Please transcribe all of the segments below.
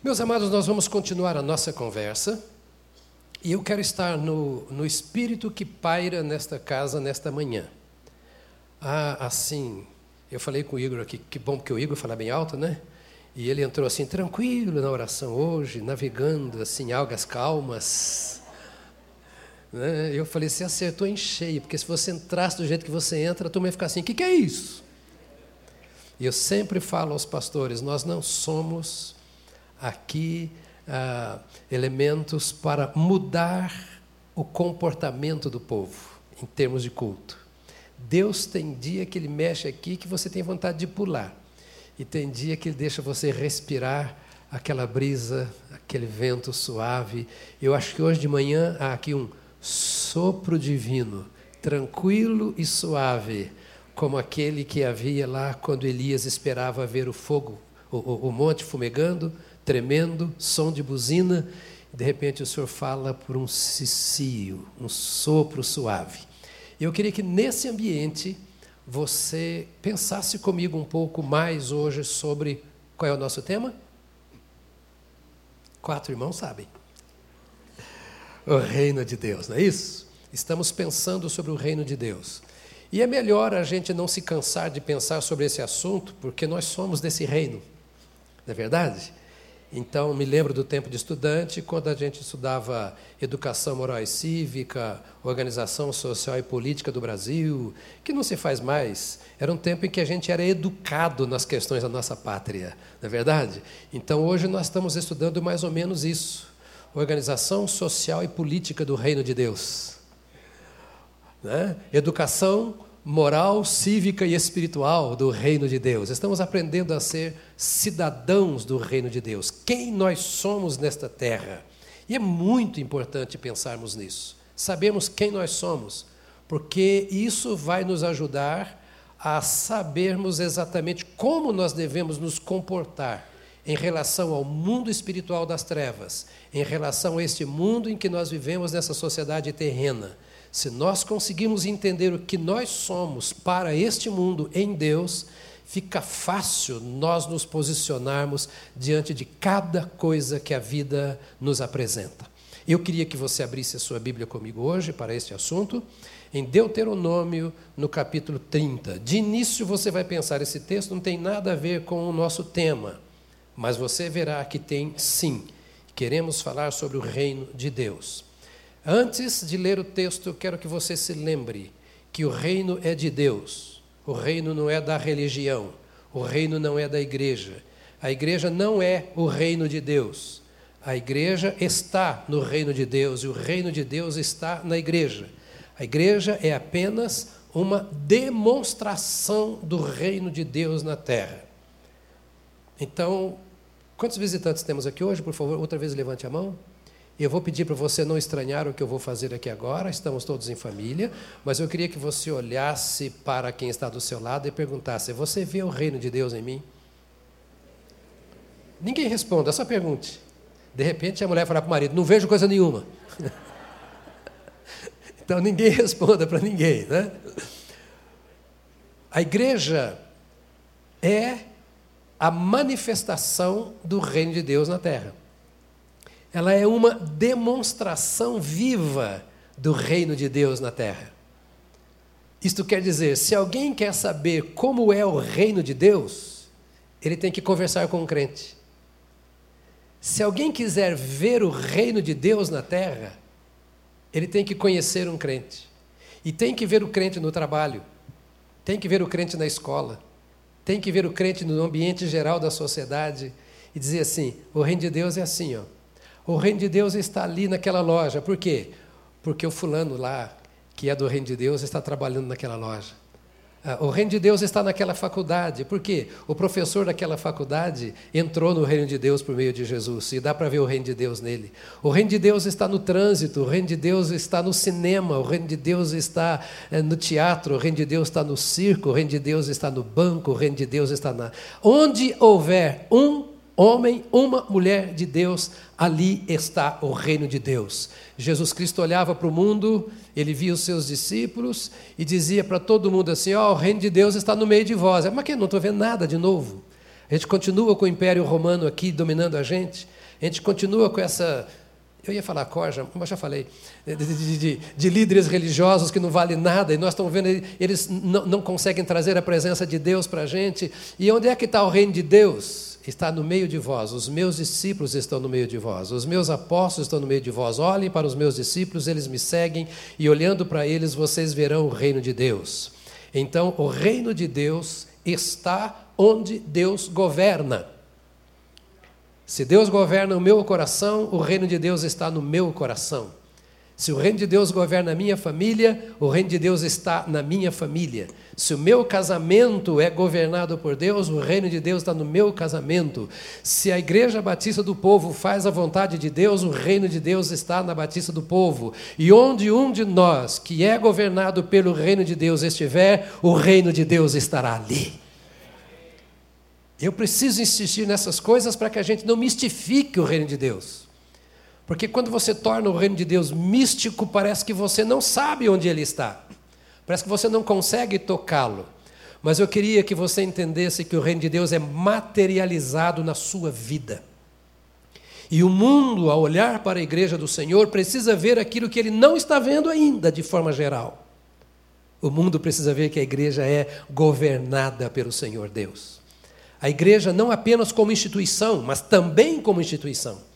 Meus amados, nós vamos continuar a nossa conversa e eu quero estar no, no espírito que paira nesta casa nesta manhã. Ah, assim, eu falei com o Igor aqui, que bom que o Igor fala bem alto, né? E ele entrou assim, tranquilo na oração hoje, navegando assim, algas calmas. Né? Eu falei, você acertou em cheio, porque se você entrasse do jeito que você entra, a turma ia ficar assim: o que, que é isso? E eu sempre falo aos pastores: nós não somos aqui ah, elementos para mudar o comportamento do povo em termos de culto. Deus tem dia que Ele mexe aqui que você tem vontade de pular, e tem dia que Ele deixa você respirar aquela brisa, aquele vento suave. Eu acho que hoje de manhã há aqui um sopro divino, tranquilo e suave, como aquele que havia lá quando Elias esperava ver o fogo, o, o, o monte fumegando, tremendo, som de buzina, e de repente o Senhor fala por um cicio, um sopro suave. Eu queria que nesse ambiente você pensasse comigo um pouco mais hoje sobre qual é o nosso tema? Quatro irmãos sabem o reino de Deus, não é isso? Estamos pensando sobre o reino de Deus. E é melhor a gente não se cansar de pensar sobre esse assunto, porque nós somos desse reino, não é verdade? Então, me lembro do tempo de estudante, quando a gente estudava educação moral e cívica, organização social e política do Brasil, que não se faz mais. Era um tempo em que a gente era educado nas questões da nossa pátria, não é verdade? Então, hoje nós estamos estudando mais ou menos isso organização social e política do reino de Deus. Né? Educação moral, cívica e espiritual do reino de Deus. Estamos aprendendo a ser cidadãos do reino de Deus. Quem nós somos nesta terra? E é muito importante pensarmos nisso. Sabemos quem nós somos, porque isso vai nos ajudar a sabermos exatamente como nós devemos nos comportar em relação ao mundo espiritual das trevas, em relação a este mundo em que nós vivemos nessa sociedade terrena. Se nós conseguirmos entender o que nós somos para este mundo em Deus, fica fácil nós nos posicionarmos diante de cada coisa que a vida nos apresenta. Eu queria que você abrisse a sua Bíblia comigo hoje para este assunto, em Deuteronômio, no capítulo 30. De início você vai pensar: esse texto não tem nada a ver com o nosso tema. Mas você verá que tem sim. Queremos falar sobre o reino de Deus. Antes de ler o texto, eu quero que você se lembre que o reino é de Deus. O reino não é da religião. O reino não é da igreja. A igreja não é o reino de Deus. A igreja está no reino de Deus e o reino de Deus está na igreja. A igreja é apenas uma demonstração do reino de Deus na terra. Então, Quantos visitantes temos aqui hoje? Por favor, outra vez levante a mão. Eu vou pedir para você não estranhar o que eu vou fazer aqui agora, estamos todos em família, mas eu queria que você olhasse para quem está do seu lado e perguntasse: Você vê o reino de Deus em mim? Ninguém responda, só pergunte. De repente a mulher falar para o marido: Não vejo coisa nenhuma. então ninguém responda para ninguém, né? A igreja é a manifestação do reino de Deus na terra. Ela é uma demonstração viva do reino de Deus na terra. Isto quer dizer, se alguém quer saber como é o reino de Deus, ele tem que conversar com um crente. Se alguém quiser ver o reino de Deus na terra, ele tem que conhecer um crente. E tem que ver o crente no trabalho, tem que ver o crente na escola, tem que ver o crente no ambiente geral da sociedade e dizer assim: o reino de Deus é assim, ó. O reino de Deus está ali naquela loja. Por quê? Porque o fulano lá, que é do reino de Deus, está trabalhando naquela loja. Ah, o reino de Deus está naquela faculdade. Por quê? O professor daquela faculdade entrou no reino de Deus por meio de Jesus e dá para ver o reino de Deus nele. O reino de Deus está no trânsito, o reino de Deus está no cinema, o reino de Deus está eh, no teatro, o reino de Deus está no circo, o reino de Deus está no banco, o reino de Deus está na. Onde houver um homem, uma mulher de Deus, ali está o reino de Deus. Jesus Cristo olhava para o mundo, ele via os seus discípulos e dizia para todo mundo assim: Ó, oh, o reino de Deus está no meio de vós. Mas que não estou vendo nada de novo. A gente continua com o Império Romano aqui dominando a gente. A gente continua com essa. Eu ia falar corja, mas já falei. De, de, de, de líderes religiosos que não valem nada, e nós estamos vendo, eles não, não conseguem trazer a presença de Deus para a gente. E onde é que está o reino de Deus? Está no meio de vós, os meus discípulos estão no meio de vós, os meus apóstolos estão no meio de vós. Olhem para os meus discípulos, eles me seguem, e olhando para eles, vocês verão o reino de Deus. Então, o reino de Deus está onde Deus governa. Se Deus governa o meu coração, o reino de Deus está no meu coração. Se o reino de Deus governa a minha família, o reino de Deus está na minha família. Se o meu casamento é governado por Deus, o reino de Deus está no meu casamento. Se a Igreja Batista do Povo faz a vontade de Deus, o reino de Deus está na Batista do Povo. E onde um de nós, que é governado pelo reino de Deus, estiver, o reino de Deus estará ali. Eu preciso insistir nessas coisas para que a gente não mistifique o reino de Deus. Porque quando você torna o reino de Deus místico, parece que você não sabe onde ele está. Parece que você não consegue tocá-lo. Mas eu queria que você entendesse que o reino de Deus é materializado na sua vida. E o mundo, ao olhar para a igreja do Senhor, precisa ver aquilo que ele não está vendo ainda, de forma geral. O mundo precisa ver que a igreja é governada pelo Senhor Deus. A igreja não apenas como instituição, mas também como instituição.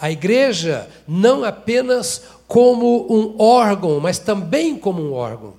A igreja não apenas como um órgão, mas também como um órgão.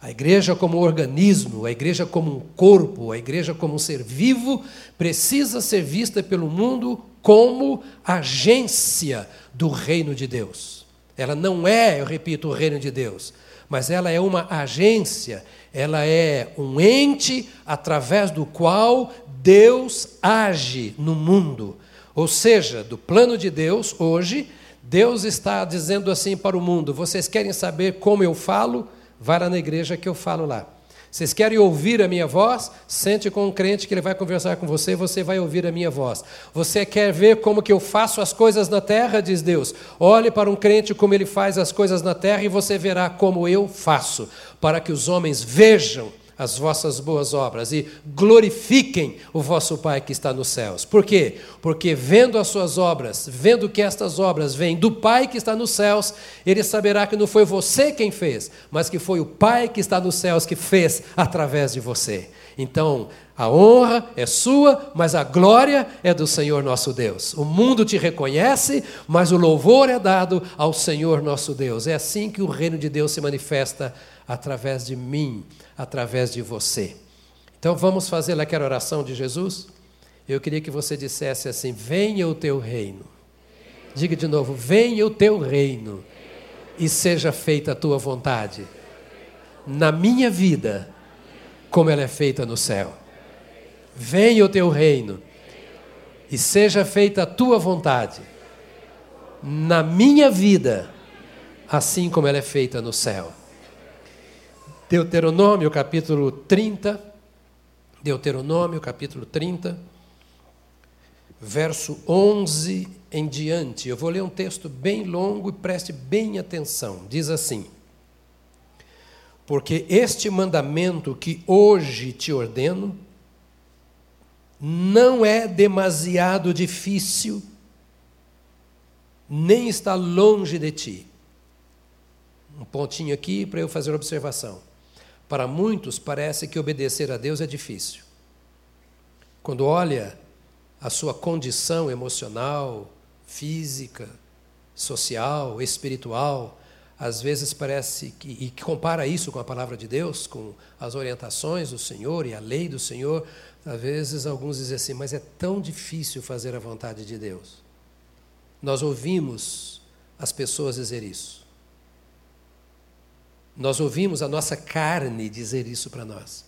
A igreja como organismo, a igreja como um corpo, a igreja como um ser vivo, precisa ser vista pelo mundo como agência do reino de Deus. Ela não é, eu repito, o reino de Deus, mas ela é uma agência, ela é um ente através do qual Deus age no mundo. Ou seja, do plano de Deus, hoje, Deus está dizendo assim para o mundo: vocês querem saber como eu falo? Vá lá na igreja que eu falo lá. Vocês querem ouvir a minha voz? Sente com um crente que ele vai conversar com você e você vai ouvir a minha voz. Você quer ver como que eu faço as coisas na terra? Diz Deus. Olhe para um crente como ele faz as coisas na terra e você verá como eu faço, para que os homens vejam as vossas boas obras e glorifiquem o vosso Pai que está nos céus. Por quê? Porque vendo as suas obras, vendo que estas obras vêm do Pai que está nos céus, ele saberá que não foi você quem fez, mas que foi o Pai que está nos céus que fez através de você. Então, a honra é sua, mas a glória é do Senhor nosso Deus. O mundo te reconhece, mas o louvor é dado ao Senhor nosso Deus. É assim que o reino de Deus se manifesta através de mim, através de você. Então vamos fazer aquela oração de Jesus? Eu queria que você dissesse assim: Venha o teu reino. Diga de novo: Venha o teu reino e seja feita a tua vontade, na minha vida, como ela é feita no céu. Venha o teu reino e seja feita a tua vontade, na minha vida, assim como ela é feita no céu. Deuteronômio capítulo 30, Deuteronômio capítulo 30, verso 11 em diante. Eu vou ler um texto bem longo e preste bem atenção. Diz assim: Porque este mandamento que hoje te ordeno não é demasiado difícil, nem está longe de ti. Um pontinho aqui para eu fazer uma observação. Para muitos parece que obedecer a Deus é difícil. Quando olha a sua condição emocional, física, social, espiritual, às vezes parece que, e compara isso com a palavra de Deus, com as orientações do Senhor e a lei do Senhor, às vezes alguns dizem assim, mas é tão difícil fazer a vontade de Deus. Nós ouvimos as pessoas dizer isso. Nós ouvimos a nossa carne dizer isso para nós.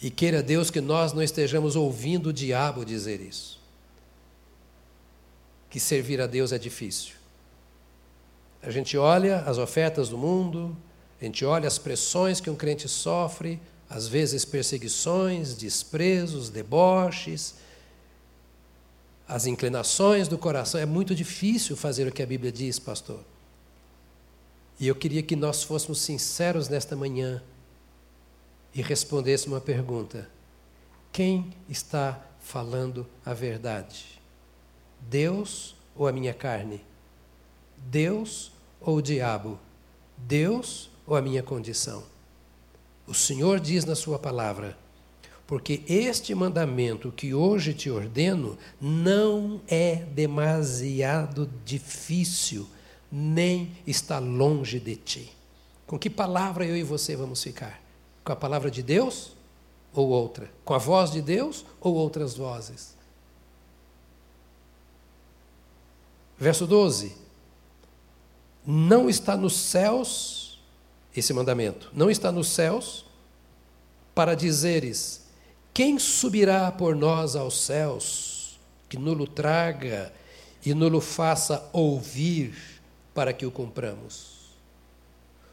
E queira Deus que nós não estejamos ouvindo o diabo dizer isso. Que servir a Deus é difícil. A gente olha as ofertas do mundo, a gente olha as pressões que um crente sofre, às vezes perseguições, desprezos, deboches, as inclinações do coração. É muito difícil fazer o que a Bíblia diz, pastor. E eu queria que nós fôssemos sinceros nesta manhã e respondesse uma pergunta: quem está falando a verdade? Deus ou a minha carne? Deus ou o diabo? Deus ou a minha condição? O Senhor diz na Sua palavra: porque este mandamento que hoje te ordeno não é demasiado difícil, nem está longe de ti. Com que palavra eu e você vamos ficar? Com a palavra de Deus ou outra? Com a voz de Deus ou outras vozes? Verso 12. Não está nos céus, esse mandamento, não está nos céus para dizeres: quem subirá por nós aos céus, que nulo traga e nulo faça ouvir para que o cumpramos?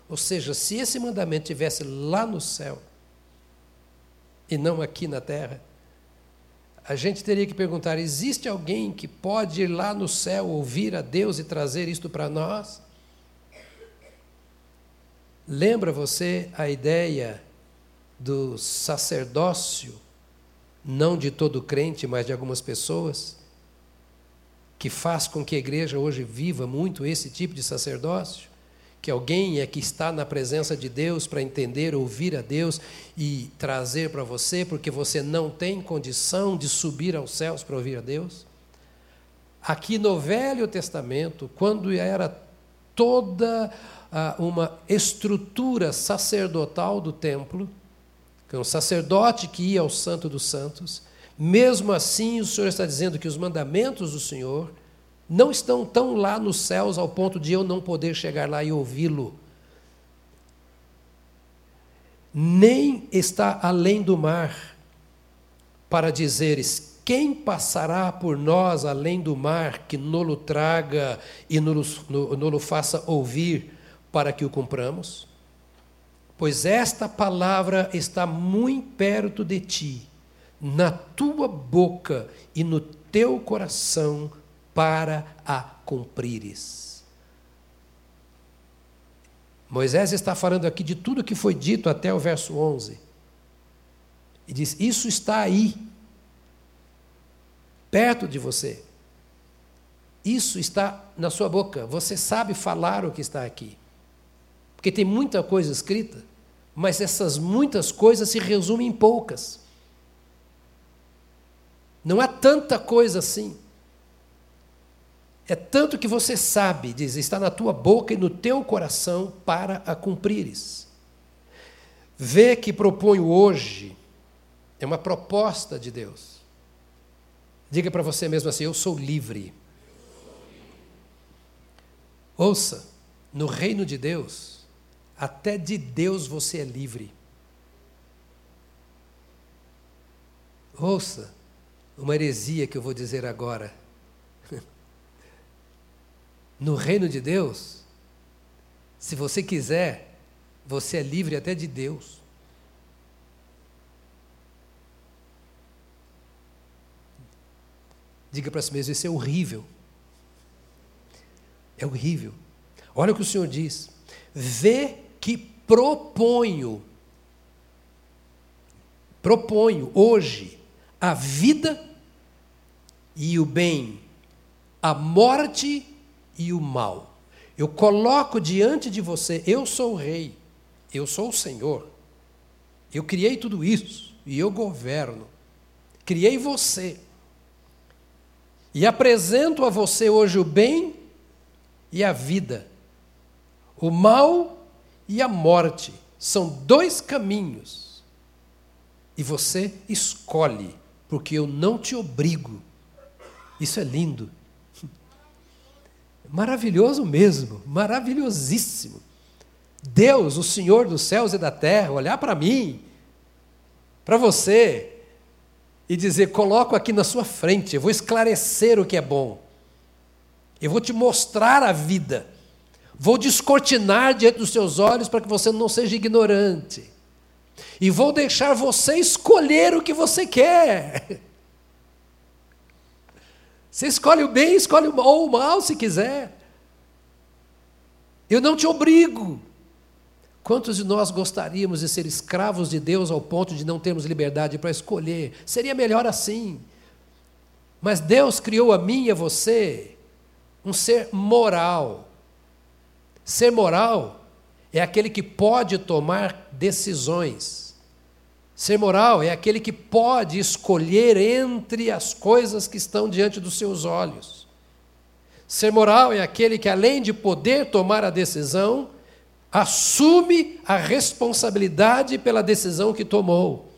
Ou seja, se esse mandamento tivesse lá no céu e não aqui na terra, a gente teria que perguntar: existe alguém que pode ir lá no céu ouvir a Deus e trazer isto para nós? Lembra você a ideia do sacerdócio não de todo crente, mas de algumas pessoas, que faz com que a igreja hoje viva muito esse tipo de sacerdócio, que alguém é que está na presença de Deus para entender, ouvir a Deus e trazer para você, porque você não tem condição de subir aos céus para ouvir a Deus. Aqui no Velho Testamento, quando era toda ah, uma estrutura sacerdotal do templo, que é um sacerdote que ia ao Santo dos Santos, mesmo assim o Senhor está dizendo que os mandamentos do Senhor não estão tão lá nos céus ao ponto de eu não poder chegar lá e ouvi-lo. Nem está além do mar para dizeres: quem passará por nós além do mar que nolo traga e nolo faça ouvir para que o cumpramos? pois esta palavra está muito perto de ti, na tua boca e no teu coração, para a cumprires. Moisés está falando aqui de tudo que foi dito até o verso 11. E diz: Isso está aí, perto de você. Isso está na sua boca. Você sabe falar o que está aqui. Porque tem muita coisa escrita, mas essas muitas coisas se resumem em poucas. Não há tanta coisa assim. É tanto que você sabe, diz, está na tua boca e no teu coração para a cumprires. Vê que proponho hoje é uma proposta de Deus. Diga para você mesmo assim: Eu sou livre. Ouça, no reino de Deus, até de Deus você é livre. Ouça uma heresia que eu vou dizer agora. No reino de Deus, se você quiser, você é livre até de Deus. Diga para si mesmo: isso é horrível. É horrível. Olha o que o Senhor diz. Vê que proponho, proponho hoje a vida e o bem, a morte e o mal. Eu coloco diante de você, eu sou o rei, eu sou o Senhor. Eu criei tudo isso e eu governo. Criei você. E apresento a você hoje o bem e a vida, o mal e a morte são dois caminhos. E você escolhe, porque eu não te obrigo. Isso é lindo. Maravilhoso mesmo, maravilhosíssimo. Deus, o Senhor dos céus e da terra, olhar para mim, para você, e dizer: coloco aqui na sua frente, eu vou esclarecer o que é bom, eu vou te mostrar a vida. Vou descortinar diante dos seus olhos para que você não seja ignorante. E vou deixar você escolher o que você quer. Você escolhe o bem, escolhe o mal, ou o mal se quiser. Eu não te obrigo. Quantos de nós gostaríamos de ser escravos de Deus ao ponto de não termos liberdade para escolher? Seria melhor assim. Mas Deus criou a mim e a você um ser moral. Ser moral é aquele que pode tomar decisões. Ser moral é aquele que pode escolher entre as coisas que estão diante dos seus olhos. Ser moral é aquele que, além de poder tomar a decisão, assume a responsabilidade pela decisão que tomou.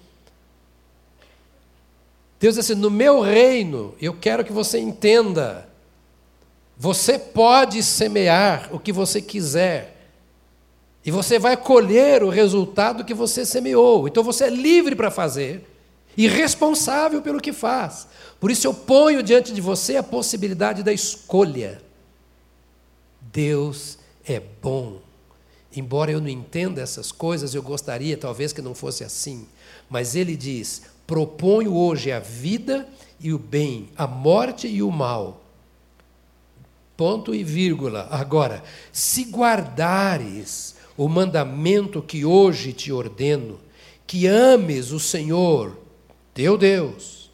Deus diz assim: no meu reino, eu quero que você entenda, você pode semear o que você quiser, e você vai colher o resultado que você semeou. Então você é livre para fazer e responsável pelo que faz. Por isso eu ponho diante de você a possibilidade da escolha. Deus é bom. Embora eu não entenda essas coisas, eu gostaria talvez que não fosse assim. Mas ele diz: proponho hoje a vida e o bem, a morte e o mal. Ponto e vírgula. Agora, se guardares o mandamento que hoje te ordeno, que ames o Senhor, teu Deus,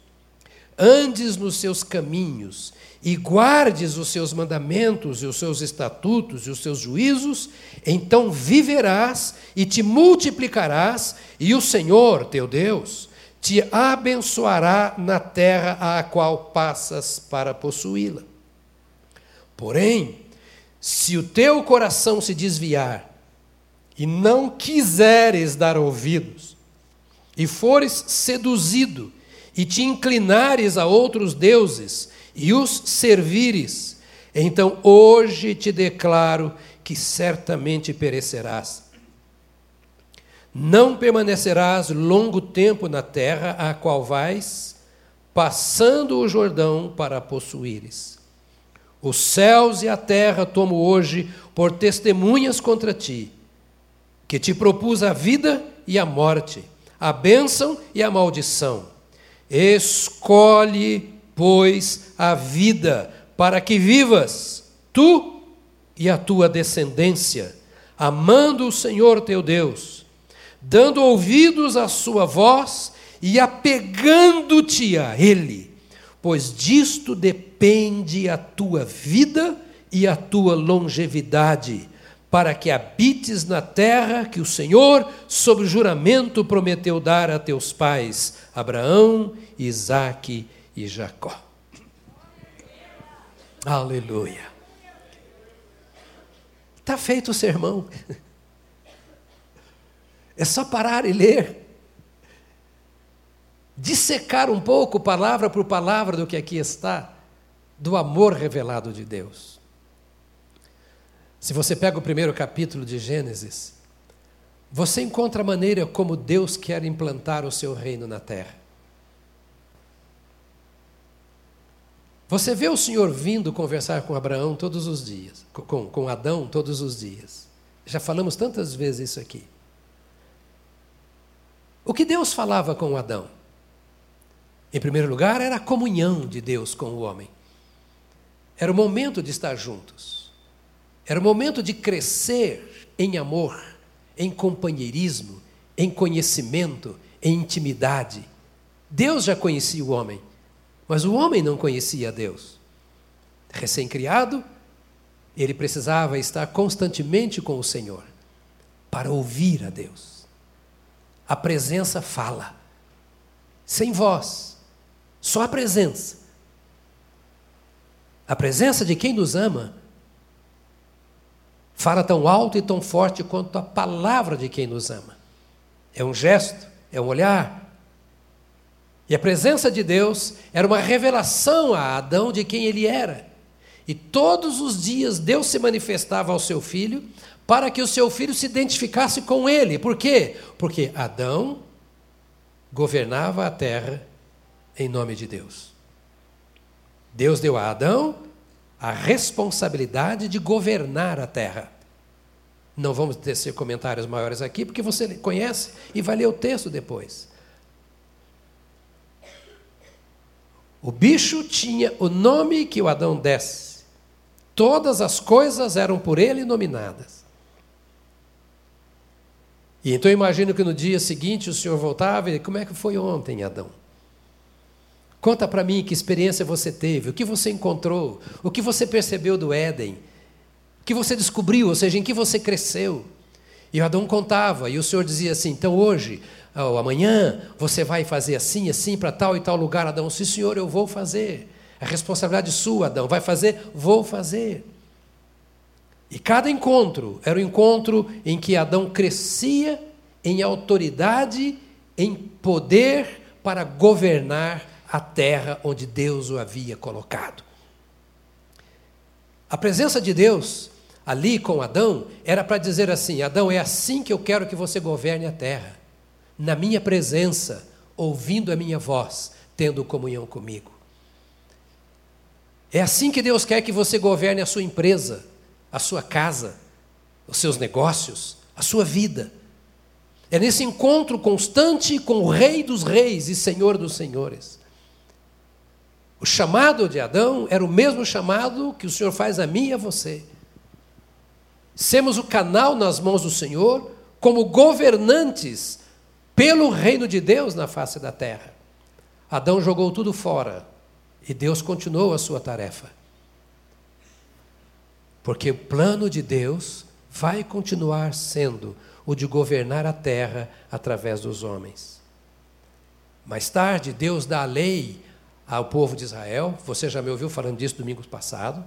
andes nos seus caminhos e guardes os seus mandamentos e os seus estatutos e os seus juízos, então viverás e te multiplicarás, e o Senhor, teu Deus, te abençoará na terra a qual passas para possuí-la. Porém, se o teu coração se desviar e não quiseres dar ouvidos, e fores seduzido, e te inclinares a outros deuses, e os servires, então hoje te declaro que certamente perecerás. Não permanecerás longo tempo na terra a qual vais, passando o Jordão para possuíres. Os céus e a terra tomo hoje por testemunhas contra ti, que te propus a vida e a morte, a bênção e a maldição. Escolhe pois, a vida, para que vivas, tu e a tua descendência, amando o Senhor teu Deus, dando ouvidos à sua voz e apegando-te a Ele, pois disto depende a tua vida e a tua longevidade, para que habites na terra que o Senhor, sob juramento, prometeu dar a teus pais, Abraão, Isaque e Jacó. Aleluia. Está feito o sermão. É só parar e ler. Dissecar um pouco, palavra por palavra, do que aqui está, do amor revelado de Deus. Se você pega o primeiro capítulo de Gênesis, você encontra a maneira como Deus quer implantar o seu reino na terra. Você vê o Senhor vindo conversar com Abraão todos os dias, com, com Adão todos os dias. Já falamos tantas vezes isso aqui. O que Deus falava com Adão? Em primeiro lugar, era a comunhão de Deus com o homem. Era o momento de estar juntos. Era o momento de crescer em amor, em companheirismo, em conhecimento, em intimidade. Deus já conhecia o homem. Mas o homem não conhecia Deus. Recém-criado, ele precisava estar constantemente com o Senhor para ouvir a Deus. A presença fala, sem voz, só a presença. A presença de quem nos ama fala tão alto e tão forte quanto a palavra de quem nos ama. É um gesto, é um olhar, e a presença de Deus era uma revelação a Adão de quem ele era. E todos os dias Deus se manifestava ao seu filho para que o seu filho se identificasse com ele. Por quê? Porque Adão governava a terra em nome de Deus. Deus deu a Adão a responsabilidade de governar a terra. Não vamos tecer comentários maiores aqui, porque você conhece e vai ler o texto depois. O bicho tinha o nome que o Adão desse. Todas as coisas eram por ele nominadas. E então imagino que no dia seguinte o Senhor voltava e como é que foi ontem, Adão? Conta para mim que experiência você teve, o que você encontrou, o que você percebeu do Éden, o que você descobriu, ou seja, em que você cresceu. E Adão contava, e o Senhor dizia assim: então hoje, ou amanhã, você vai fazer assim, assim, para tal e tal lugar. Adão, sim, senhor, eu vou fazer. A responsabilidade sua, Adão. Vai fazer? Vou fazer. E cada encontro era um encontro em que Adão crescia em autoridade, em poder para governar a terra onde Deus o havia colocado. A presença de Deus ali com Adão era para dizer assim: Adão, é assim que eu quero que você governe a terra, na minha presença, ouvindo a minha voz, tendo comunhão comigo. É assim que Deus quer que você governe a sua empresa, a sua casa, os seus negócios, a sua vida. É nesse encontro constante com o Rei dos Reis e Senhor dos Senhores. O chamado de Adão era o mesmo chamado que o Senhor faz a mim e a você. Semos o canal nas mãos do Senhor como governantes pelo reino de Deus na face da terra. Adão jogou tudo fora e Deus continuou a sua tarefa. Porque o plano de Deus vai continuar sendo o de governar a terra através dos homens. Mais tarde, Deus dá a lei ao povo de Israel, você já me ouviu falando disso domingo passado.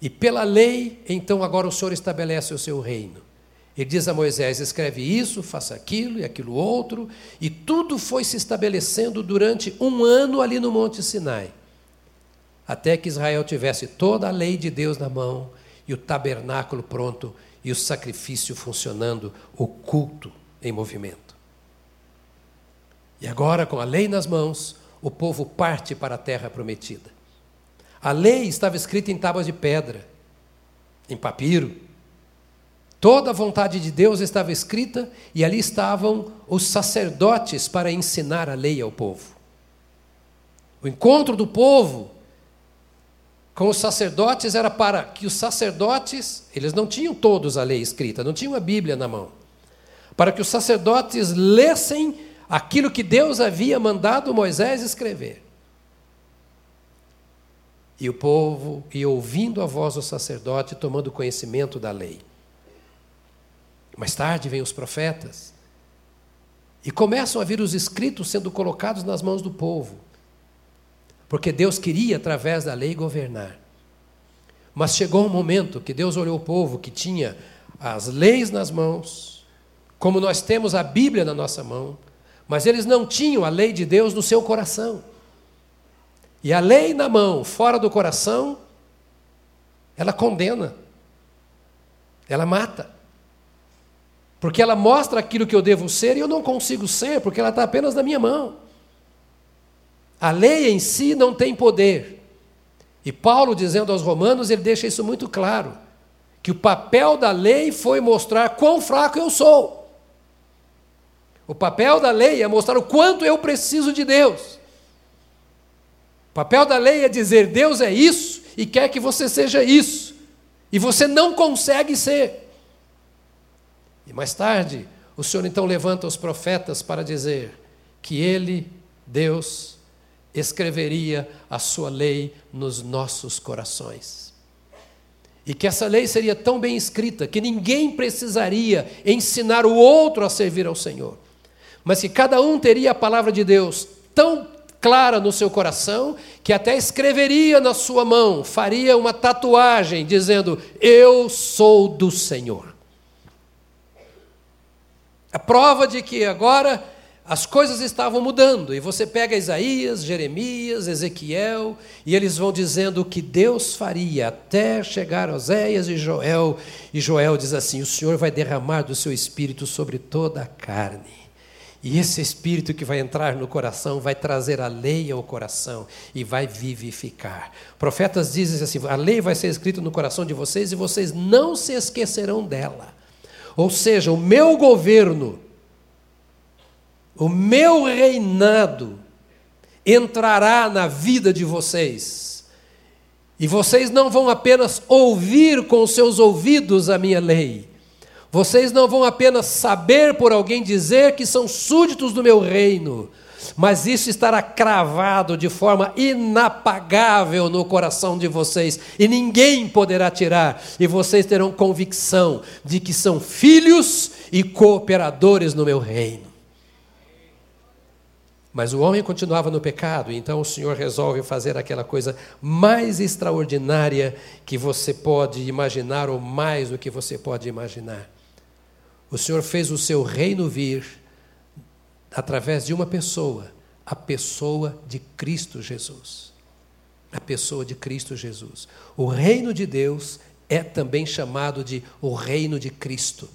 E pela lei, então agora o Senhor estabelece o seu reino. Ele diz a Moisés: escreve isso, faça aquilo e aquilo outro, e tudo foi se estabelecendo durante um ano ali no Monte Sinai até que Israel tivesse toda a lei de Deus na mão e o tabernáculo pronto e o sacrifício funcionando, o culto em movimento. E agora, com a lei nas mãos, o povo parte para a terra prometida. A lei estava escrita em tábuas de pedra, em papiro. Toda a vontade de Deus estava escrita e ali estavam os sacerdotes para ensinar a lei ao povo. O encontro do povo com os sacerdotes era para que os sacerdotes, eles não tinham todos a lei escrita, não tinham a Bíblia na mão. Para que os sacerdotes lessem aquilo que Deus havia mandado Moisés escrever. E o povo ia ouvindo a voz do sacerdote, tomando conhecimento da lei. Mais tarde vêm os profetas. E começam a vir os escritos sendo colocados nas mãos do povo porque Deus queria, através da lei, governar. Mas chegou um momento que Deus olhou o povo que tinha as leis nas mãos, como nós temos a Bíblia na nossa mão, mas eles não tinham a lei de Deus no seu coração. E a lei na mão, fora do coração, ela condena, ela mata. Porque ela mostra aquilo que eu devo ser e eu não consigo ser, porque ela está apenas na minha mão. A lei em si não tem poder. E Paulo, dizendo aos Romanos, ele deixa isso muito claro: que o papel da lei foi mostrar quão fraco eu sou. O papel da lei é mostrar o quanto eu preciso de Deus. O papel da lei é dizer: Deus é isso e quer que você seja isso. E você não consegue ser. E mais tarde, o Senhor então levanta os profetas para dizer que Ele, Deus, escreveria a sua lei nos nossos corações. E que essa lei seria tão bem escrita que ninguém precisaria ensinar o outro a servir ao Senhor, mas que cada um teria a palavra de Deus tão clara no seu coração que até escreveria na sua mão, faria uma tatuagem dizendo: Eu sou do Senhor. A prova de que agora as coisas estavam mudando, e você pega Isaías, Jeremias, Ezequiel, e eles vão dizendo o que Deus faria até chegar a Oséias e Joel, e Joel diz assim: O Senhor vai derramar do seu espírito sobre toda a carne. E esse espírito que vai entrar no coração vai trazer a lei ao coração e vai vivificar. Profetas dizem assim: a lei vai ser escrita no coração de vocês e vocês não se esquecerão dela. Ou seja, o meu governo o meu reinado entrará na vida de vocês. E vocês não vão apenas ouvir com seus ouvidos a minha lei, Vocês não vão apenas saber por alguém dizer que são súditos do meu reino, mas isso estará cravado de forma inapagável no coração de vocês, e ninguém poderá tirar, e vocês terão convicção de que são filhos e cooperadores no meu reino. Mas o homem continuava no pecado, então o Senhor resolve fazer aquela coisa mais extraordinária que você pode imaginar, ou mais do que você pode imaginar. O Senhor fez o seu reino vir através de uma pessoa, a pessoa de Cristo Jesus. A pessoa de Cristo Jesus. O reino de Deus é também chamado de o reino de Cristo.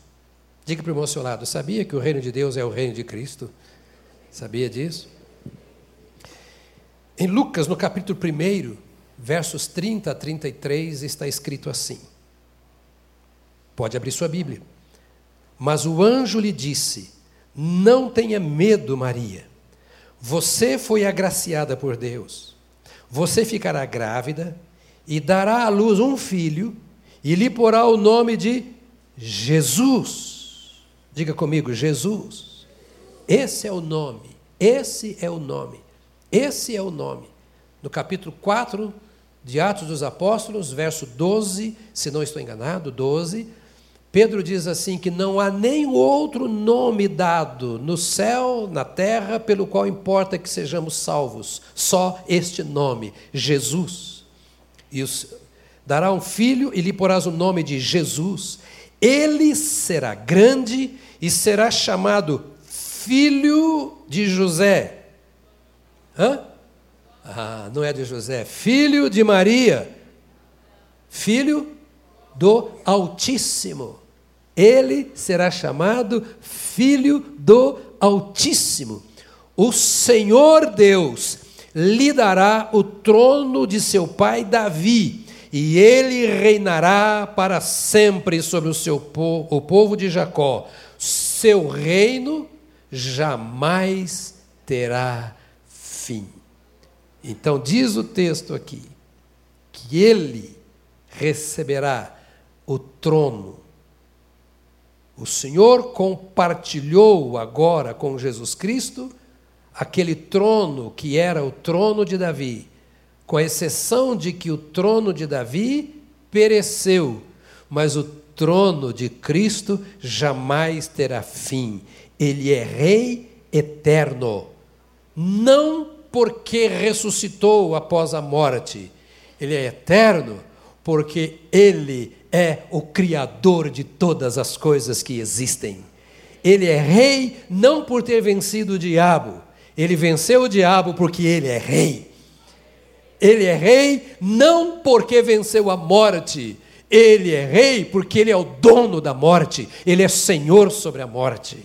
Diga para o irmão ao seu lado: sabia que o reino de Deus é o reino de Cristo? Sabia disso? Em Lucas, no capítulo 1, versos 30 a 33, está escrito assim. Pode abrir sua Bíblia. Mas o anjo lhe disse: Não tenha medo, Maria. Você foi agraciada por Deus. Você ficará grávida e dará à luz um filho e lhe porá o nome de Jesus. Diga comigo, Jesus. Esse é o nome esse é o nome. Esse é o nome. No capítulo 4 de Atos dos Apóstolos, verso 12, se não estou enganado, 12, Pedro diz assim: que não há nenhum outro nome dado no céu, na terra, pelo qual importa que sejamos salvos, só este nome, Jesus. E os, dará um filho e lhe porás o nome de Jesus. Ele será grande e será chamado filho de José. Hã? Ah, não é de José, filho de Maria, filho do Altíssimo. Ele será chamado filho do Altíssimo. O Senhor Deus lhe dará o trono de seu pai Davi, e ele reinará para sempre sobre o seu o povo de Jacó. Seu reino jamais terá fim. Então, diz o texto aqui, que ele receberá o trono. O Senhor compartilhou agora com Jesus Cristo aquele trono que era o trono de Davi, com exceção de que o trono de Davi pereceu, mas o trono de Cristo jamais terá fim. Ele é Rei eterno. Não porque ressuscitou após a morte. Ele é eterno porque ele é o Criador de todas as coisas que existem. Ele é rei não por ter vencido o diabo, ele venceu o diabo porque ele é rei. Ele é rei não porque venceu a morte, ele é rei porque ele é o dono da morte, ele é senhor sobre a morte.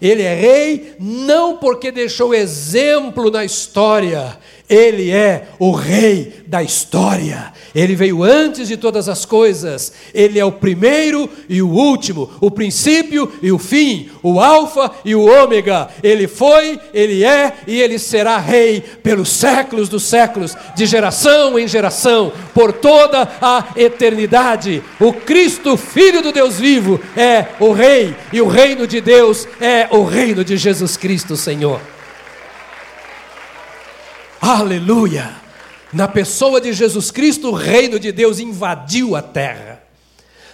Ele é rei não porque deixou exemplo na história, ele é o rei da história. Ele veio antes de todas as coisas. Ele é o primeiro e o último, o princípio e o fim, o alfa e o ômega. Ele foi, ele é e ele será rei pelos séculos dos séculos, de geração em geração, por toda a eternidade. O Cristo, filho do Deus vivo, é o rei e o reino de Deus é o reino de Jesus Cristo, Senhor. Aleluia! Na pessoa de Jesus Cristo, o reino de Deus invadiu a terra.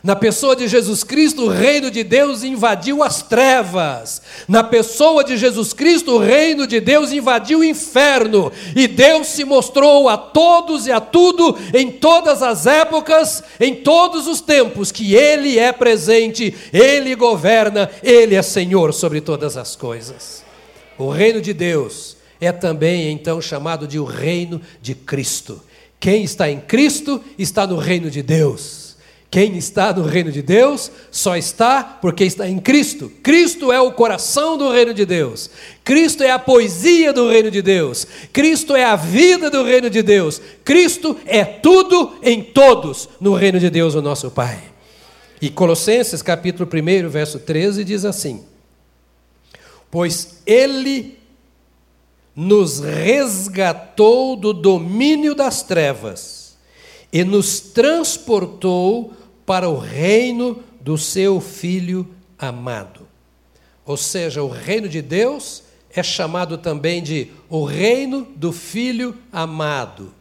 Na pessoa de Jesus Cristo, o reino de Deus invadiu as trevas. Na pessoa de Jesus Cristo, o reino de Deus invadiu o inferno. E Deus se mostrou a todos e a tudo, em todas as épocas, em todos os tempos, que Ele é presente, Ele governa, Ele é Senhor sobre todas as coisas. O reino de Deus é também então chamado de o reino de Cristo. Quem está em Cristo está no reino de Deus. Quem está no reino de Deus só está porque está em Cristo. Cristo é o coração do reino de Deus. Cristo é a poesia do reino de Deus. Cristo é a vida do reino de Deus. Cristo é tudo em todos no reino de Deus, o nosso Pai. E Colossenses capítulo 1, verso 13 diz assim: Pois ele nos resgatou do domínio das trevas e nos transportou para o reino do seu Filho amado. Ou seja, o reino de Deus é chamado também de o reino do Filho amado.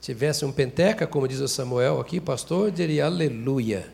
Tivesse um penteca, como diz o Samuel aqui, pastor, diria aleluia.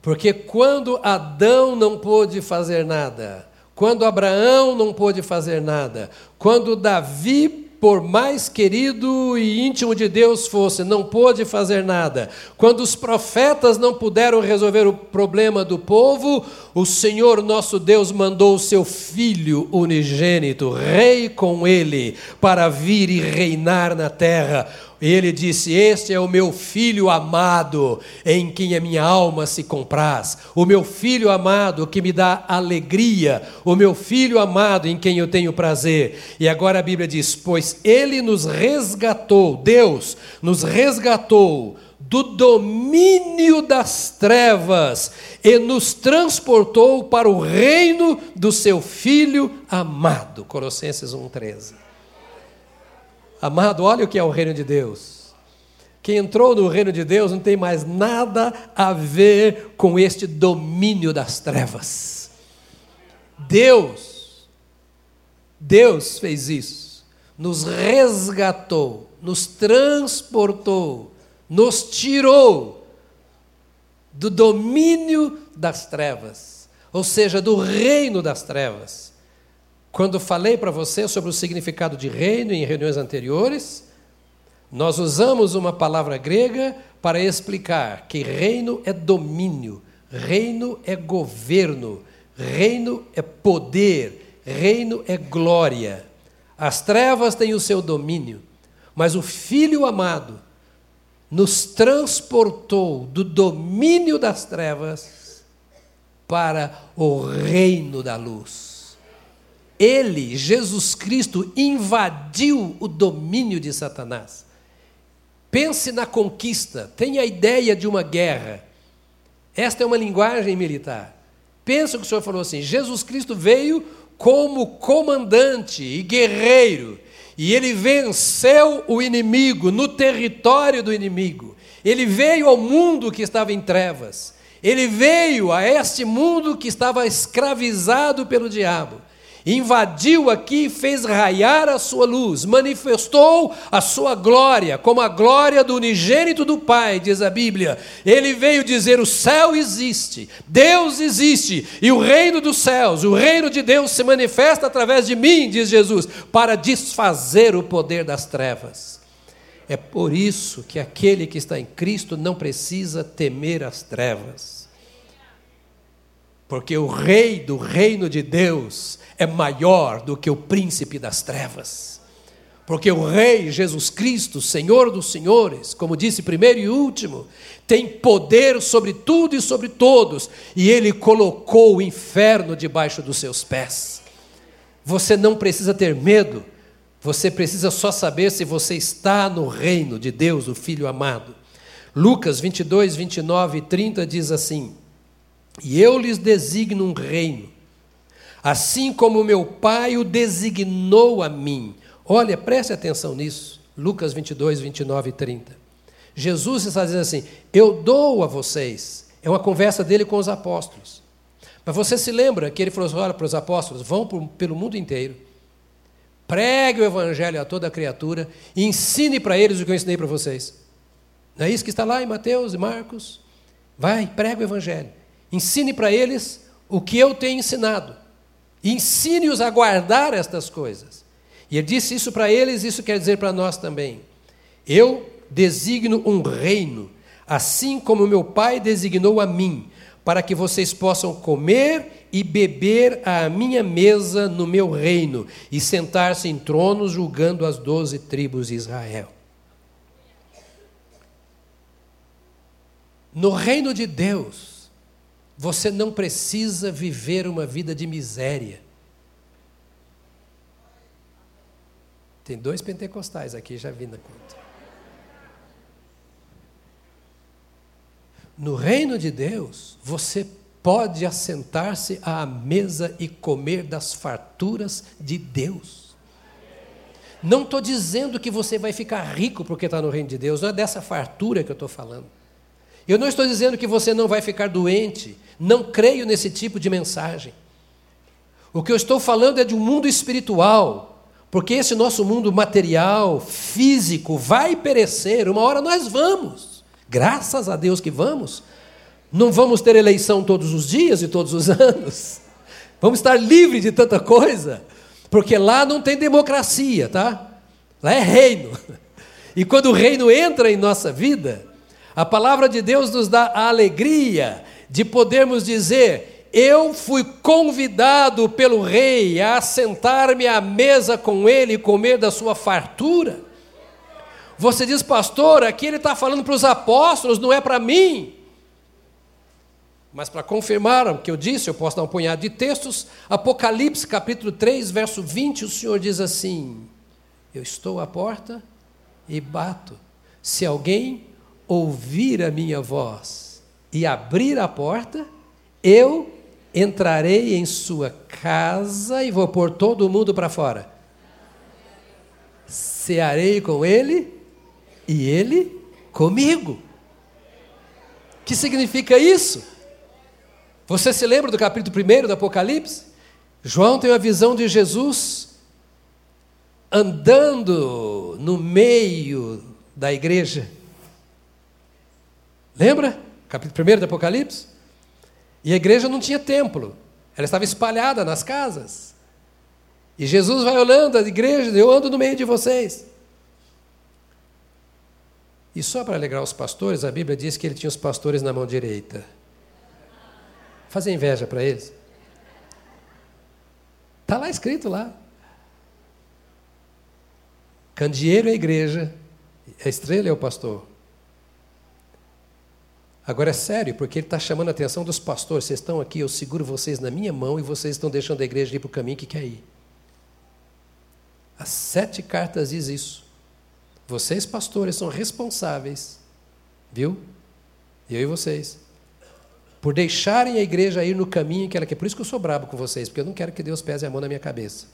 Porque quando Adão não pôde fazer nada, quando Abraão não pôde fazer nada, quando Davi por mais querido e íntimo de Deus fosse, não pôde fazer nada. Quando os profetas não puderam resolver o problema do povo, o Senhor nosso Deus mandou o seu filho unigênito, rei com ele, para vir e reinar na terra. Ele disse: Este é o meu filho amado, em quem a minha alma se compraz. O meu filho amado que me dá alegria. O meu filho amado em quem eu tenho prazer. E agora a Bíblia diz: Pois ele nos resgatou, Deus nos resgatou do domínio das trevas e nos transportou para o reino do seu filho amado. Colossenses 1,13. Amado, olha o que é o reino de Deus. Quem entrou no reino de Deus não tem mais nada a ver com este domínio das trevas. Deus, Deus fez isso, nos resgatou, nos transportou, nos tirou do domínio das trevas, ou seja, do reino das trevas quando falei para você sobre o significado de reino em reuniões anteriores, nós usamos uma palavra grega para explicar que reino é domínio, reino é governo, reino é poder, reino é glória. As trevas têm o seu domínio, mas o Filho amado nos transportou do domínio das trevas para o reino da luz. Ele, Jesus Cristo, invadiu o domínio de Satanás. Pense na conquista, tenha a ideia de uma guerra. Esta é uma linguagem militar. Pensa que o Senhor falou assim: Jesus Cristo veio como comandante e guerreiro, e ele venceu o inimigo no território do inimigo. Ele veio ao mundo que estava em trevas. Ele veio a este mundo que estava escravizado pelo diabo invadiu aqui e fez raiar a sua luz, manifestou a sua glória, como a glória do unigênito do Pai, diz a Bíblia. Ele veio dizer: o céu existe, Deus existe, e o reino dos céus, o reino de Deus se manifesta através de mim, diz Jesus, para desfazer o poder das trevas. É por isso que aquele que está em Cristo não precisa temer as trevas. Porque o rei do reino de Deus é maior do que o príncipe das trevas. Porque o Rei Jesus Cristo, Senhor dos Senhores, como disse primeiro e último, tem poder sobre tudo e sobre todos, e ele colocou o inferno debaixo dos seus pés. Você não precisa ter medo, você precisa só saber se você está no reino de Deus, o Filho amado. Lucas 22, 29 e 30 diz assim: E eu lhes designo um reino assim como meu Pai o designou a mim. Olha, preste atenção nisso. Lucas 22, 29 e 30. Jesus está dizendo assim: Eu dou a vocês. É uma conversa dele com os apóstolos. Mas você se lembra que ele falou assim, olha para os apóstolos: vão pelo mundo inteiro, pregue o evangelho a toda criatura e ensine para eles o que eu ensinei para vocês. Não é isso que está lá em Mateus e Marcos? Vai, pregue o evangelho. Ensine para eles o que eu tenho ensinado. Ensine-os a guardar estas coisas. E ele disse isso para eles, isso quer dizer para nós também. Eu designo um reino, assim como meu Pai designou a mim, para que vocês possam comer e beber à minha mesa no meu reino e sentar-se em tronos julgando as doze tribos de Israel. No reino de Deus, você não precisa viver uma vida de miséria. Tem dois pentecostais aqui, já vi na conta. No reino de Deus, você pode assentar-se à mesa e comer das farturas de Deus. Não estou dizendo que você vai ficar rico porque está no reino de Deus, não é dessa fartura que eu estou falando. Eu não estou dizendo que você não vai ficar doente, não creio nesse tipo de mensagem. O que eu estou falando é de um mundo espiritual, porque esse nosso mundo material, físico, vai perecer, uma hora nós vamos, graças a Deus que vamos. Não vamos ter eleição todos os dias e todos os anos, vamos estar livres de tanta coisa. Porque lá não tem democracia, tá? Lá é reino. E quando o reino entra em nossa vida, a palavra de Deus nos dá a alegria de podermos dizer: Eu fui convidado pelo rei a sentar-me à mesa com ele e comer da sua fartura. Você diz, pastor, aqui ele está falando para os apóstolos, não é para mim. Mas para confirmar o que eu disse, eu posso dar um punhado de textos. Apocalipse capítulo 3, verso 20, o Senhor diz assim: Eu estou à porta e bato. Se alguém ouvir a minha voz e abrir a porta, eu entrarei em sua casa e vou pôr todo mundo para fora. Cearei com ele e ele comigo. Que significa isso? Você se lembra do capítulo 1 do Apocalipse? João tem uma visão de Jesus andando no meio da igreja. Lembra? Capítulo 1 do Apocalipse? E a igreja não tinha templo, ela estava espalhada nas casas. E Jesus vai olhando a igreja, eu ando no meio de vocês. E só para alegrar os pastores, a Bíblia diz que ele tinha os pastores na mão direita fazer inveja para eles. Está lá escrito lá. Candeeiro é a igreja, a estrela é o pastor. Agora é sério, porque ele está chamando a atenção dos pastores. Vocês estão aqui, eu seguro vocês na minha mão e vocês estão deixando a igreja ir para o caminho que quer ir. As sete cartas diz isso. Vocês, pastores, são responsáveis, viu? Eu e vocês por deixarem a igreja ir no caminho que ela quer. Por isso que eu sou brabo com vocês, porque eu não quero que Deus pese a mão na minha cabeça.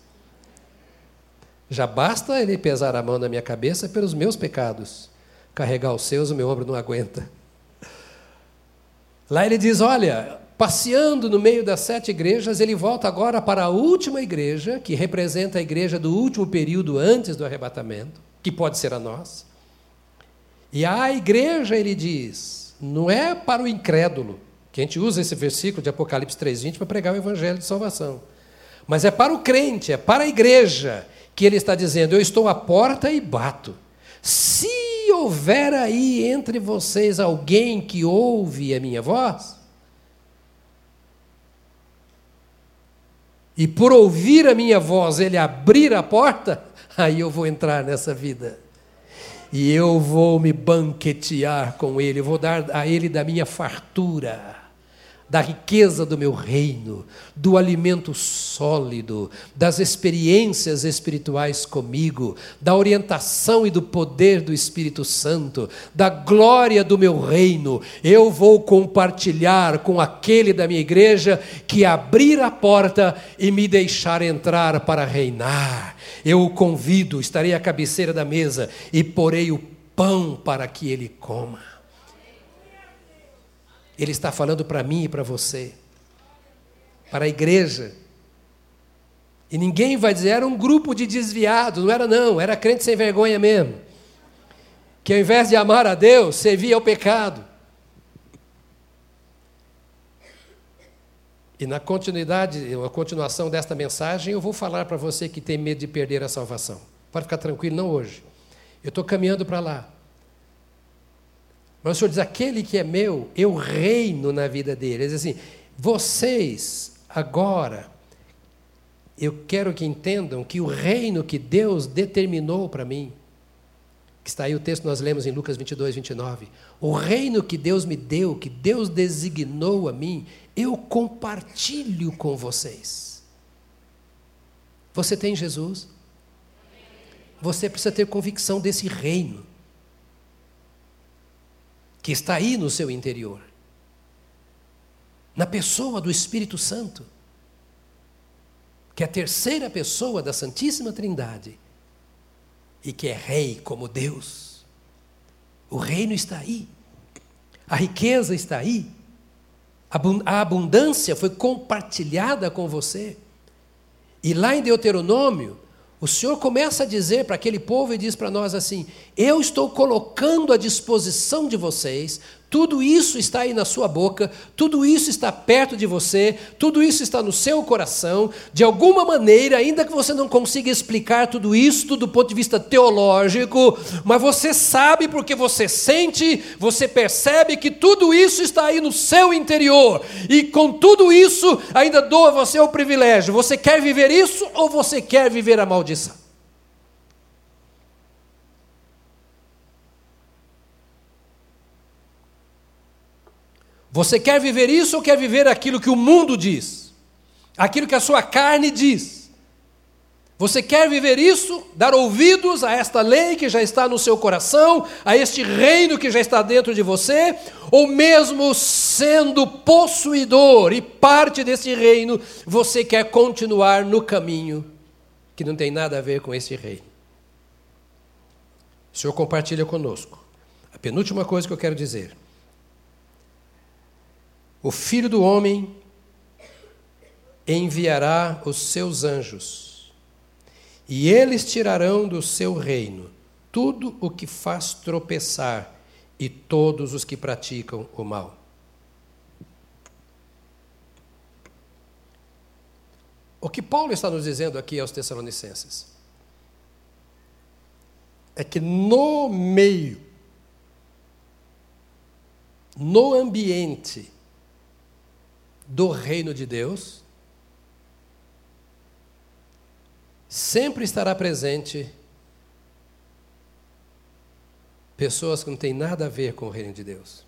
Já basta ele pesar a mão na minha cabeça pelos meus pecados. Carregar os seus, o meu ombro não aguenta. Lá ele diz: olha, passeando no meio das sete igrejas, ele volta agora para a última igreja, que representa a igreja do último período antes do arrebatamento, que pode ser a nossa. E a igreja, ele diz, não é para o incrédulo, que a gente usa esse versículo de Apocalipse 3:20 para pregar o evangelho de salvação. Mas é para o crente, é para a igreja que ele está dizendo: Eu estou à porta e bato. Se houver aí entre vocês alguém que ouve a minha voz, e por ouvir a minha voz ele abrir a porta, aí eu vou entrar nessa vida. E eu vou me banquetear com ele, vou dar a ele da minha fartura da riqueza do meu reino, do alimento sólido, das experiências espirituais comigo, da orientação e do poder do Espírito Santo, da glória do meu reino. Eu vou compartilhar com aquele da minha igreja que abrir a porta e me deixar entrar para reinar. Eu o convido, estarei à cabeceira da mesa e porei o pão para que ele coma. Ele está falando para mim e para você, para a igreja. E ninguém vai dizer, era um grupo de desviados, não era não, era crente sem vergonha mesmo. Que ao invés de amar a Deus, servia ao pecado. E na continuidade, a continuação desta mensagem, eu vou falar para você que tem medo de perder a salvação. Pode ficar tranquilo, não hoje. Eu estou caminhando para lá. Mas o Senhor diz: aquele que é meu, eu reino na vida dele. Ele diz assim: vocês agora, eu quero que entendam que o reino que Deus determinou para mim, que está aí o texto que nós lemos em Lucas 22, 29, o reino que Deus me deu, que Deus designou a mim, eu compartilho com vocês. Você tem Jesus? Você precisa ter convicção desse reino que está aí no seu interior, na pessoa do Espírito Santo, que é a terceira pessoa da Santíssima Trindade, e que é rei como Deus. O reino está aí, a riqueza está aí, a abundância foi compartilhada com você. E lá em Deuteronômio, o Senhor começa a dizer para aquele povo e diz para nós assim: Eu estou colocando à disposição de vocês tudo isso está aí na sua boca, tudo isso está perto de você, tudo isso está no seu coração. De alguma maneira, ainda que você não consiga explicar tudo isso do ponto de vista teológico, mas você sabe porque você sente, você percebe que tudo isso está aí no seu interior. E com tudo isso, ainda dou a você o privilégio. Você quer viver isso ou você quer viver a maldição? Você quer viver isso ou quer viver aquilo que o mundo diz? Aquilo que a sua carne diz? Você quer viver isso, dar ouvidos a esta lei que já está no seu coração, a este reino que já está dentro de você, ou mesmo sendo possuidor e parte desse reino, você quer continuar no caminho que não tem nada a ver com esse reino? O Senhor compartilha conosco. A penúltima coisa que eu quero dizer o filho do homem enviará os seus anjos, e eles tirarão do seu reino tudo o que faz tropeçar e todos os que praticam o mal. O que Paulo está nos dizendo aqui aos Tessalonicenses é que no meio, no ambiente do reino de Deus, sempre estará presente pessoas que não têm nada a ver com o reino de Deus.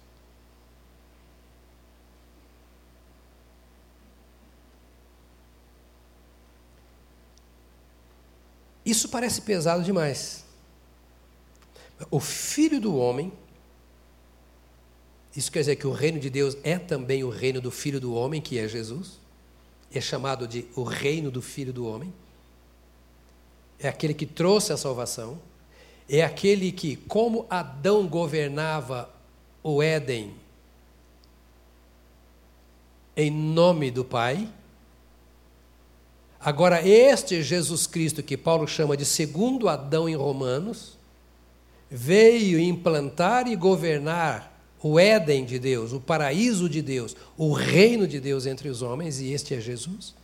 Isso parece pesado demais. O filho do homem isso quer dizer que o reino de Deus é também o reino do Filho do Homem, que é Jesus. É chamado de o reino do Filho do Homem. É aquele que trouxe a salvação. É aquele que, como Adão governava o Éden em nome do Pai, agora este Jesus Cristo, que Paulo chama de segundo Adão em Romanos, veio implantar e governar o Éden de Deus, o paraíso de Deus, o reino de Deus entre os homens, e este é Jesus.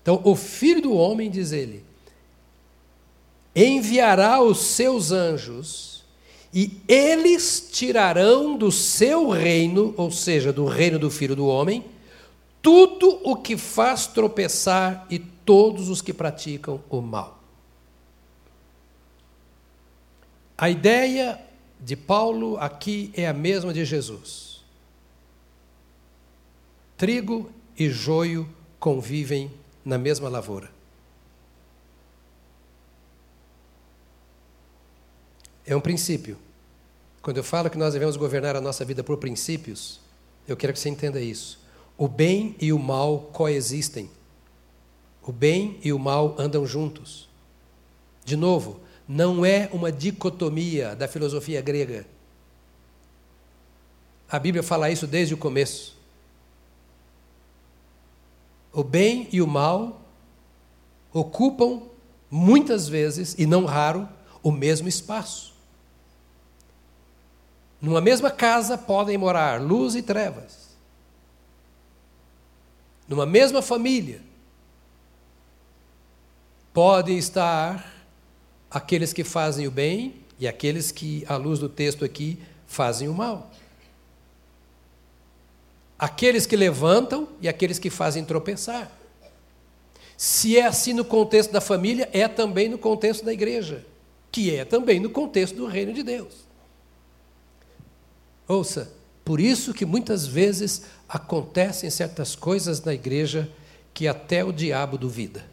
Então, o filho do homem, diz ele, enviará os seus anjos, e eles tirarão do seu reino, ou seja, do reino do filho do homem, tudo o que faz tropeçar e todos os que praticam o mal. A ideia de Paulo aqui é a mesma de Jesus. Trigo e joio convivem na mesma lavoura. É um princípio. Quando eu falo que nós devemos governar a nossa vida por princípios, eu quero que você entenda isso. O bem e o mal coexistem. O bem e o mal andam juntos. De novo, não é uma dicotomia da filosofia grega. A Bíblia fala isso desde o começo. O bem e o mal ocupam muitas vezes, e não raro, o mesmo espaço. Numa mesma casa podem morar luz e trevas. Numa mesma família podem estar aqueles que fazem o bem e aqueles que, à luz do texto aqui, fazem o mal. Aqueles que levantam e aqueles que fazem tropeçar. Se é assim no contexto da família, é também no contexto da igreja, que é também no contexto do reino de Deus. Ouça, por isso que muitas vezes acontecem certas coisas na igreja que até o diabo duvida.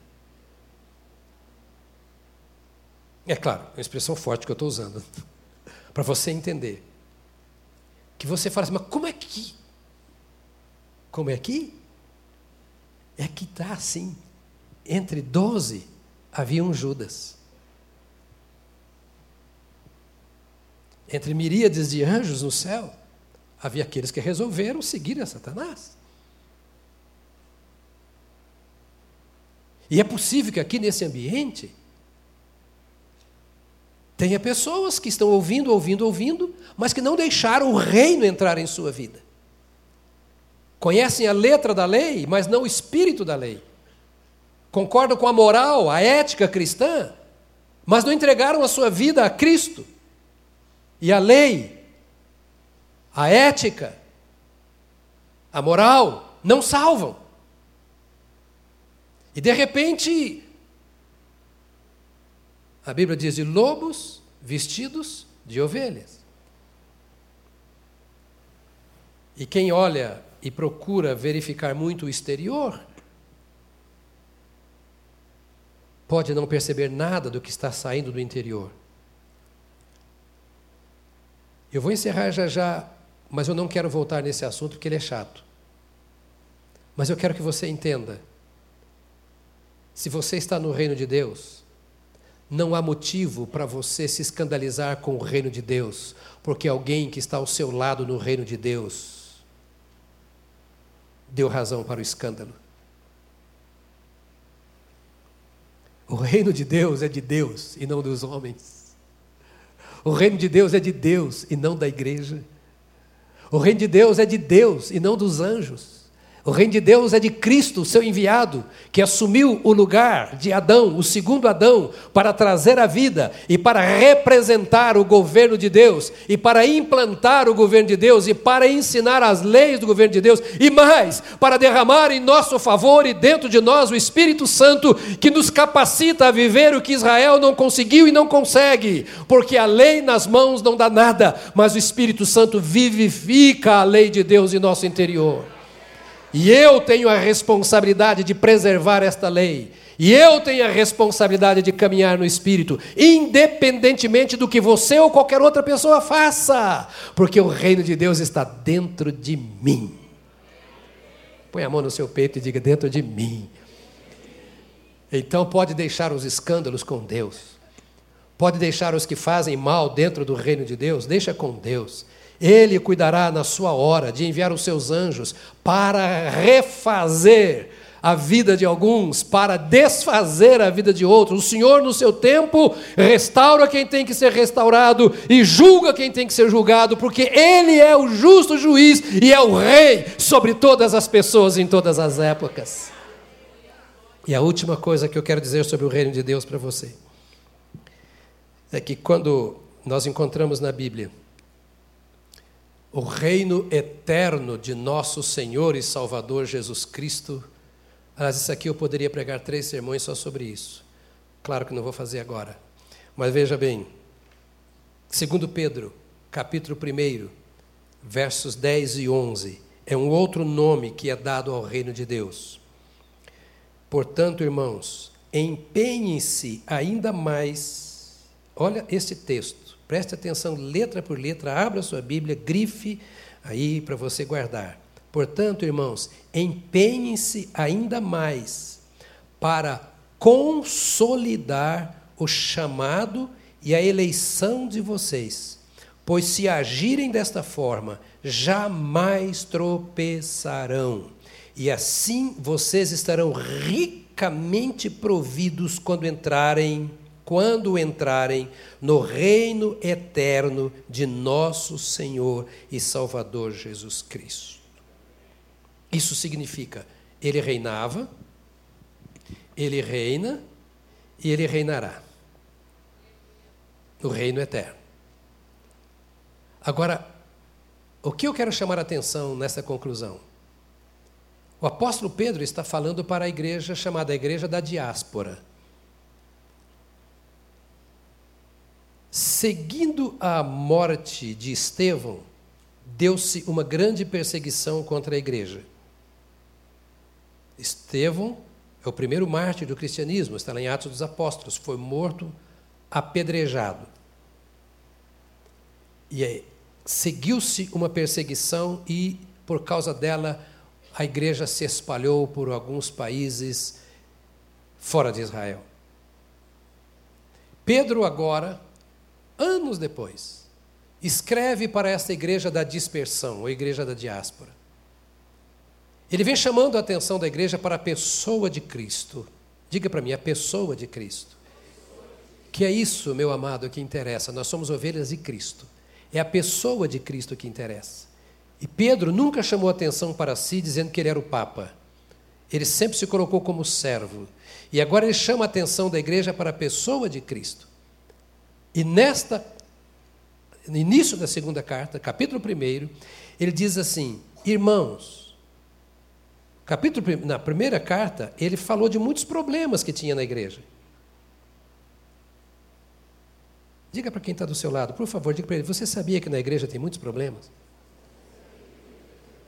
É claro, é uma expressão forte que eu estou usando, para você entender. Que você fala assim, mas como é que. Como é que? É que está assim. Entre doze havia um Judas. entre miríades de anjos no céu, havia aqueles que resolveram seguir a Satanás. E é possível que aqui nesse ambiente tenha pessoas que estão ouvindo, ouvindo, ouvindo, mas que não deixaram o reino entrar em sua vida. Conhecem a letra da lei, mas não o espírito da lei. Concordam com a moral, a ética cristã, mas não entregaram a sua vida a Cristo. E a lei, a ética, a moral não salvam. E de repente, a Bíblia diz de lobos vestidos de ovelhas. E quem olha e procura verificar muito o exterior, pode não perceber nada do que está saindo do interior. Eu vou encerrar já já, mas eu não quero voltar nesse assunto porque ele é chato. Mas eu quero que você entenda. Se você está no reino de Deus, não há motivo para você se escandalizar com o reino de Deus, porque alguém que está ao seu lado no reino de Deus deu razão para o escândalo. O reino de Deus é de Deus e não dos homens. O reino de Deus é de Deus e não da igreja. O reino de Deus é de Deus e não dos anjos. O reino de Deus é de Cristo, seu enviado, que assumiu o lugar de Adão, o segundo Adão, para trazer a vida e para representar o governo de Deus, e para implantar o governo de Deus, e para ensinar as leis do governo de Deus, e mais, para derramar em nosso favor e dentro de nós o Espírito Santo, que nos capacita a viver o que Israel não conseguiu e não consegue, porque a lei nas mãos não dá nada, mas o Espírito Santo vivifica a lei de Deus em nosso interior. E eu tenho a responsabilidade de preservar esta lei. E eu tenho a responsabilidade de caminhar no Espírito, independentemente do que você ou qualquer outra pessoa faça, porque o reino de Deus está dentro de mim. Põe a mão no seu peito e diga: dentro de mim. Então pode deixar os escândalos com Deus, pode deixar os que fazem mal dentro do reino de Deus, deixa com Deus. Ele cuidará na sua hora de enviar os seus anjos para refazer a vida de alguns, para desfazer a vida de outros. O Senhor, no seu tempo, restaura quem tem que ser restaurado e julga quem tem que ser julgado, porque Ele é o justo juiz e é o Rei sobre todas as pessoas em todas as épocas. E a última coisa que eu quero dizer sobre o reino de Deus para você é que quando nós encontramos na Bíblia o reino eterno de nosso Senhor e Salvador Jesus Cristo. Aliás, isso aqui eu poderia pregar três sermões só sobre isso. Claro que não vou fazer agora. Mas veja bem, segundo Pedro, capítulo 1, versos 10 e 11, é um outro nome que é dado ao reino de Deus. Portanto, irmãos, empenhem-se ainda mais. Olha esse texto Preste atenção, letra por letra, abra sua Bíblia, grife aí para você guardar. Portanto, irmãos, empenhem-se ainda mais para consolidar o chamado e a eleição de vocês, pois se agirem desta forma, jamais tropeçarão. E assim vocês estarão ricamente providos quando entrarem quando entrarem no reino eterno de nosso Senhor e Salvador Jesus Cristo. Isso significa, ele reinava, ele reina e ele reinará. No reino eterno. Agora, o que eu quero chamar a atenção nessa conclusão? O apóstolo Pedro está falando para a igreja chamada a igreja da diáspora. Seguindo a morte de Estevão, deu-se uma grande perseguição contra a igreja. Estevão é o primeiro mártir do cristianismo, está lá em Atos dos Apóstolos, foi morto apedrejado. E seguiu-se uma perseguição e, por causa dela, a igreja se espalhou por alguns países fora de Israel. Pedro agora anos depois, escreve para esta igreja da dispersão, ou igreja da diáspora. Ele vem chamando a atenção da igreja para a pessoa de Cristo. Diga para mim, a pessoa de Cristo. Que é isso, meu amado, que interessa. Nós somos ovelhas de Cristo. É a pessoa de Cristo que interessa. E Pedro nunca chamou atenção para si dizendo que ele era o Papa. Ele sempre se colocou como servo. E agora ele chama a atenção da igreja para a pessoa de Cristo. E nesta, no início da segunda carta, capítulo 1, ele diz assim: Irmãos, capítulo, na primeira carta, ele falou de muitos problemas que tinha na igreja. Diga para quem está do seu lado, por favor, diga para ele: Você sabia que na igreja tem muitos problemas?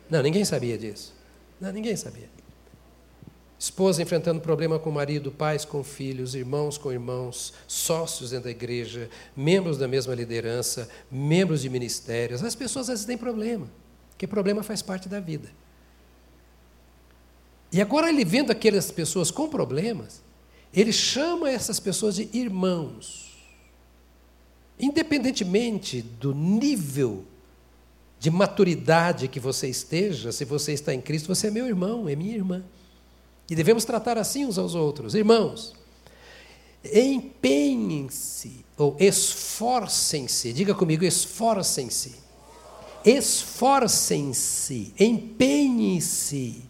Não, ninguém sabia disso. Não, ninguém sabia. Esposa enfrentando problema com o marido, pais com filhos, irmãos com irmãos, sócios dentro da igreja, membros da mesma liderança, membros de ministérios. As pessoas às vezes têm problema, porque problema faz parte da vida. E agora ele vendo aquelas pessoas com problemas, ele chama essas pessoas de irmãos. Independentemente do nível de maturidade que você esteja, se você está em Cristo, você é meu irmão, é minha irmã. E devemos tratar assim uns aos outros. Irmãos, empenhem-se, ou esforcem-se, diga comigo, esforcem-se. Esforcem-se, empenhem-se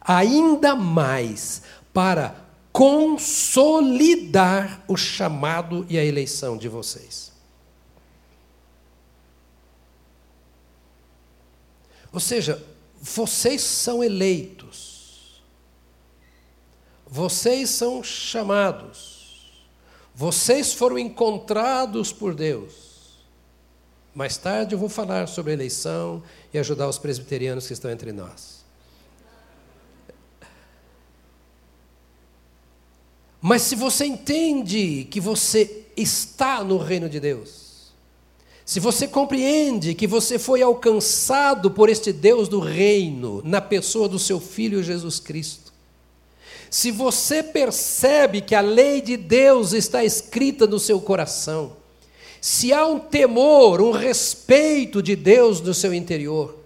ainda mais para consolidar o chamado e a eleição de vocês. Ou seja, vocês são eleitos, vocês são chamados, vocês foram encontrados por Deus. Mais tarde eu vou falar sobre a eleição e ajudar os presbiterianos que estão entre nós. Mas se você entende que você está no reino de Deus, se você compreende que você foi alcançado por este Deus do reino, na pessoa do seu Filho Jesus Cristo, se você percebe que a lei de Deus está escrita no seu coração, se há um temor, um respeito de Deus no seu interior,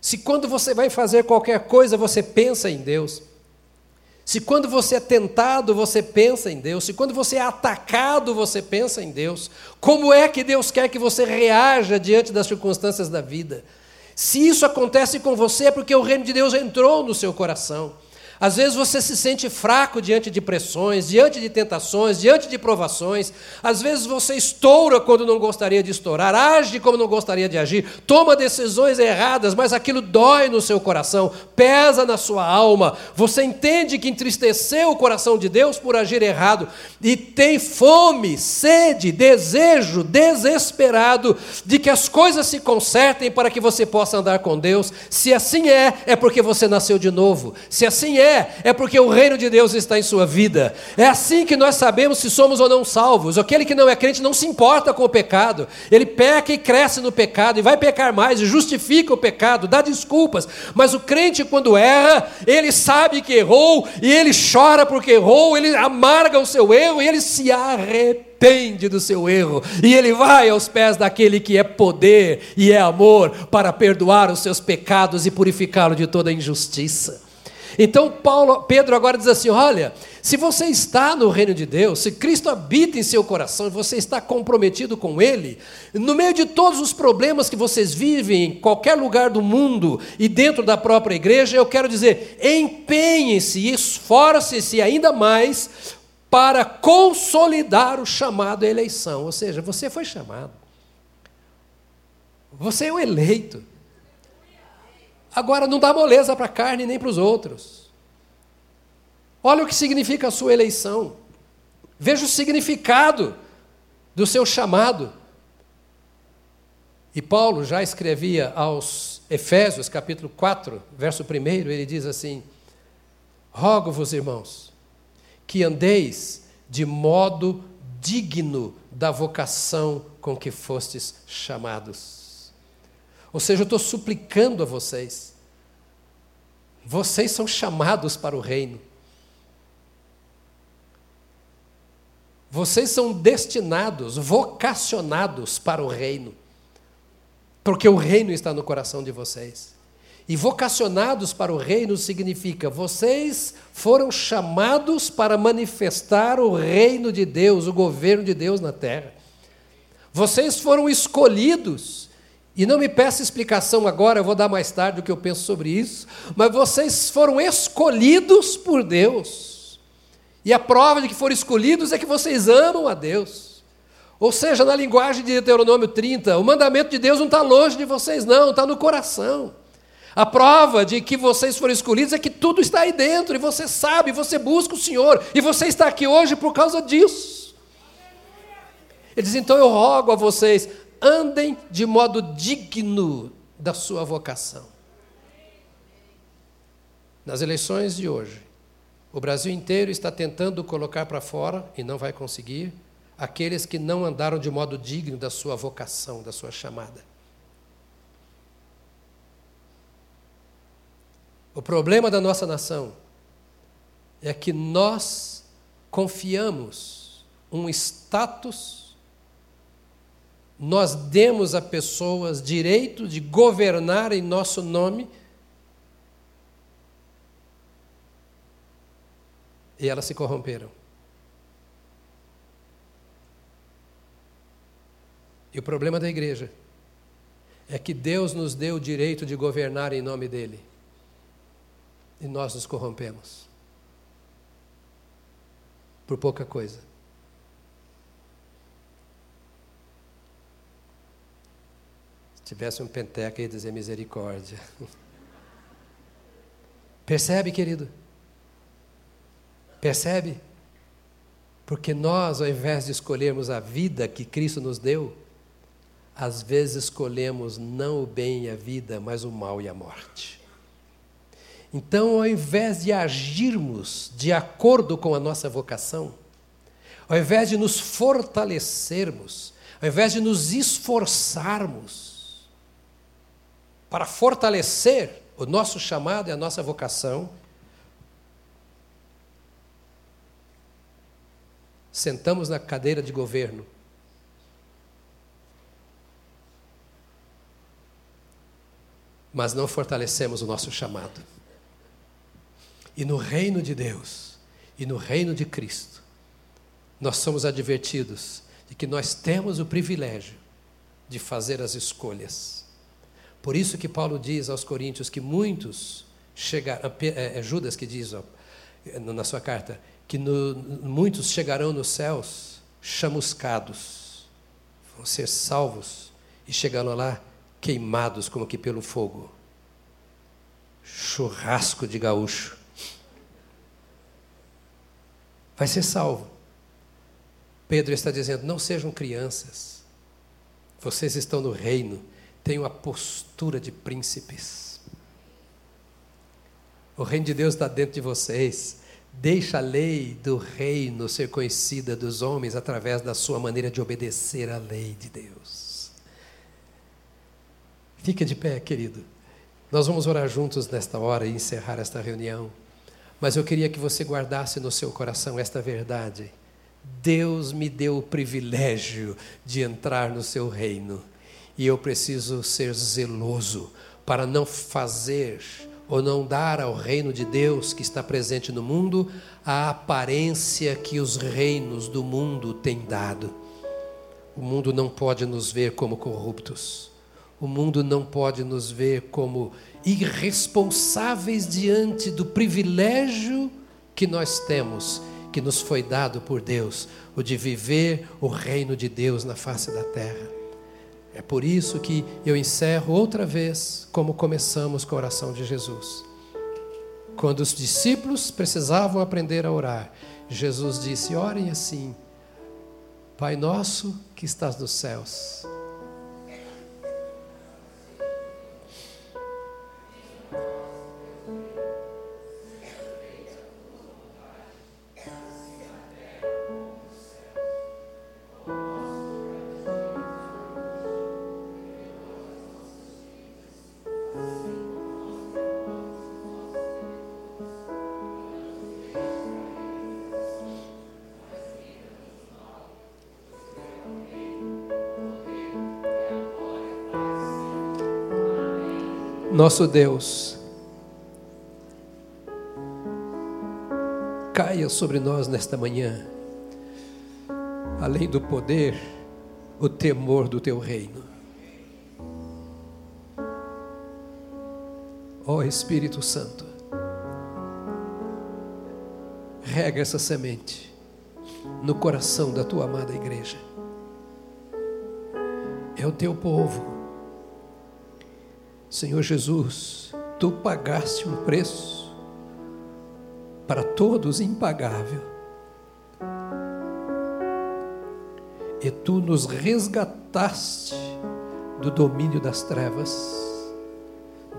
se quando você vai fazer qualquer coisa você pensa em Deus, se quando você é tentado, você pensa em Deus, se quando você é atacado, você pensa em Deus, como é que Deus quer que você reaja diante das circunstâncias da vida? Se isso acontece com você, é porque o reino de Deus entrou no seu coração. Às vezes você se sente fraco diante de pressões, diante de tentações, diante de provações. Às vezes você estoura quando não gostaria de estourar, age como não gostaria de agir, toma decisões erradas, mas aquilo dói no seu coração, pesa na sua alma. Você entende que entristeceu o coração de Deus por agir errado e tem fome, sede, desejo desesperado de que as coisas se consertem para que você possa andar com Deus. Se assim é, é porque você nasceu de novo. Se assim é, é, é porque o reino de Deus está em sua vida. É assim que nós sabemos se somos ou não salvos. Aquele que não é crente não se importa com o pecado. Ele peca e cresce no pecado, e vai pecar mais, e justifica o pecado, dá desculpas. Mas o crente, quando erra, ele sabe que errou, e ele chora porque errou, ele amarga o seu erro, e ele se arrepende do seu erro, e ele vai aos pés daquele que é poder e é amor para perdoar os seus pecados e purificá-lo de toda injustiça. Então Paulo, Pedro agora diz assim: olha, se você está no reino de Deus, se Cristo habita em seu coração e você está comprometido com Ele, no meio de todos os problemas que vocês vivem em qualquer lugar do mundo e dentro da própria igreja, eu quero dizer, empenhem-se e esforcem-se ainda mais para consolidar o chamado à eleição. Ou seja, você foi chamado. Você é o eleito. Agora não dá moleza para a carne nem para os outros. Olha o que significa a sua eleição. Veja o significado do seu chamado. E Paulo já escrevia aos Efésios, capítulo 4, verso 1, ele diz assim: Rogo-vos, irmãos, que andeis de modo digno da vocação com que fostes chamados. Ou seja, eu estou suplicando a vocês. Vocês são chamados para o reino. Vocês são destinados, vocacionados para o reino. porque o reino está no coração de vocês. E vocacionados para o reino significa vocês foram chamados para manifestar o reino de Deus, o governo de Deus na terra. Vocês foram escolhidos. E não me peça explicação agora, eu vou dar mais tarde o que eu penso sobre isso, mas vocês foram escolhidos por Deus. E a prova de que foram escolhidos é que vocês amam a Deus. Ou seja, na linguagem de Deuteronômio 30, o mandamento de Deus não está longe de vocês, não, está no coração. A prova de que vocês foram escolhidos é que tudo está aí dentro, e você sabe, você busca o Senhor, e você está aqui hoje por causa disso. Ele diz: então eu rogo a vocês, andem de modo digno da sua vocação. Nas eleições de hoje, o Brasil inteiro está tentando colocar para fora, e não vai conseguir, aqueles que não andaram de modo digno da sua vocação, da sua chamada. O problema da nossa nação é que nós confiamos um status, nós demos a pessoas direito de governar em nosso nome, e elas se corromperam. E o problema da igreja é que Deus nos deu o direito de governar em nome dele e nós nos corrompemos por pouca coisa. Tivesse um penteca, ia dizer misericórdia. Percebe, querido? Percebe? Porque nós, ao invés de escolhermos a vida que Cristo nos deu, às vezes escolhemos não o bem e a vida, mas o mal e a morte. Então, ao invés de agirmos de acordo com a nossa vocação, ao invés de nos fortalecermos, ao invés de nos esforçarmos para fortalecer o nosso chamado e a nossa vocação, sentamos na cadeira de governo mas não fortalecemos o nosso chamado. E no reino de Deus, e no reino de Cristo, nós somos advertidos de que nós temos o privilégio de fazer as escolhas. Por isso que Paulo diz aos Coríntios que muitos chegaram, é, é Judas que diz ó, na sua carta, que no, muitos chegarão nos céus chamuscados, vão ser salvos e chegarão lá queimados como que pelo fogo. Churrasco de gaúcho vai ser salvo. Pedro está dizendo: não sejam crianças, vocês estão no reino, tenham a postura de príncipes. O reino de Deus está dentro de vocês. Deixa a lei do reino ser conhecida dos homens através da sua maneira de obedecer à lei de Deus. Fica de pé, querido. Nós vamos orar juntos nesta hora e encerrar esta reunião. Mas eu queria que você guardasse no seu coração esta verdade. Deus me deu o privilégio de entrar no seu reino. E eu preciso ser zeloso para não fazer ou não dar ao reino de Deus que está presente no mundo a aparência que os reinos do mundo têm dado. O mundo não pode nos ver como corruptos. O mundo não pode nos ver como irresponsáveis diante do privilégio que nós temos, que nos foi dado por Deus, o de viver o reino de Deus na face da terra. É por isso que eu encerro outra vez como começamos com a oração de Jesus. Quando os discípulos precisavam aprender a orar, Jesus disse: Orem assim, Pai nosso que estás nos céus Nosso Deus, caia sobre nós nesta manhã, além do poder, o temor do teu reino. Ó oh, Espírito Santo, rega essa semente no coração da tua amada igreja. É o teu povo. Senhor Jesus, tu pagaste um preço para todos impagável. E tu nos resgataste do domínio das trevas,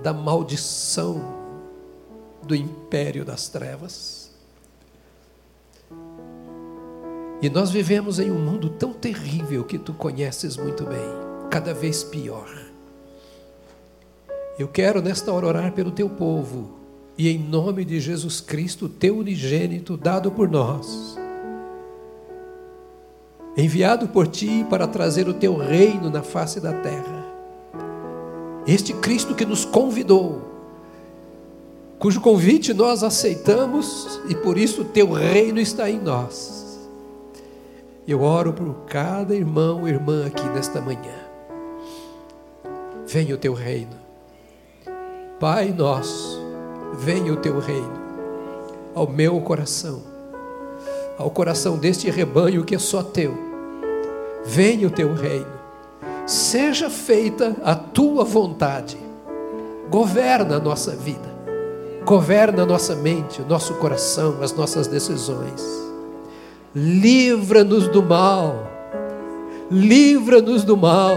da maldição do império das trevas E nós vivemos em um mundo tão terrível que tu conheces muito bem, cada vez pior. Eu quero nesta hora orar pelo teu povo e em nome de Jesus Cristo, teu unigênito, dado por nós, enviado por ti para trazer o teu reino na face da terra. Este Cristo que nos convidou, cujo convite nós aceitamos e por isso o teu reino está em nós. Eu oro por cada irmão e irmã aqui nesta manhã. Venha o teu reino. Pai nosso, venha o teu reino ao meu coração, ao coração deste rebanho que é só teu. Venha o teu reino. Seja feita a tua vontade. Governa a nossa vida. Governa a nossa mente, o nosso coração, as nossas decisões livra-nos do mal, livra-nos do mal,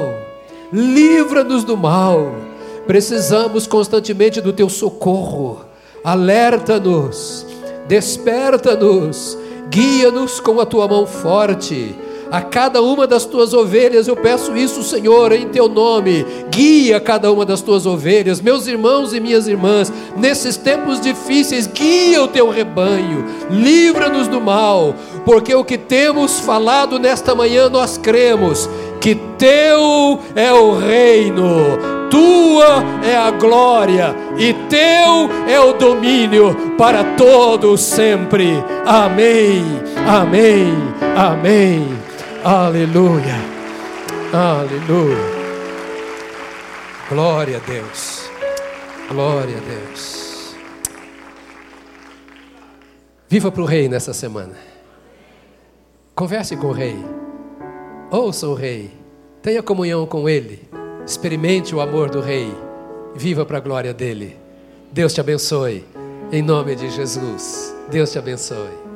livra-nos do mal. Precisamos constantemente do teu socorro. Alerta-nos, desperta-nos, guia-nos com a tua mão forte a cada uma das tuas ovelhas, eu peço isso, Senhor, em teu nome. Guia cada uma das tuas ovelhas, meus irmãos e minhas irmãs, nesses tempos difíceis, guia o teu rebanho, livra-nos do mal, porque o que temos falado nesta manhã nós cremos que teu é o reino, tua é a glória e teu é o domínio para todos sempre. Amém. Amém. Amém. Aleluia. Aleluia. Glória a Deus. Glória a Deus. Viva para o rei nessa semana. Converse com o rei. Ouça o rei. Tenha comunhão com ele. Experimente o amor do rei. Viva para a glória dele. Deus te abençoe. Em nome de Jesus. Deus te abençoe.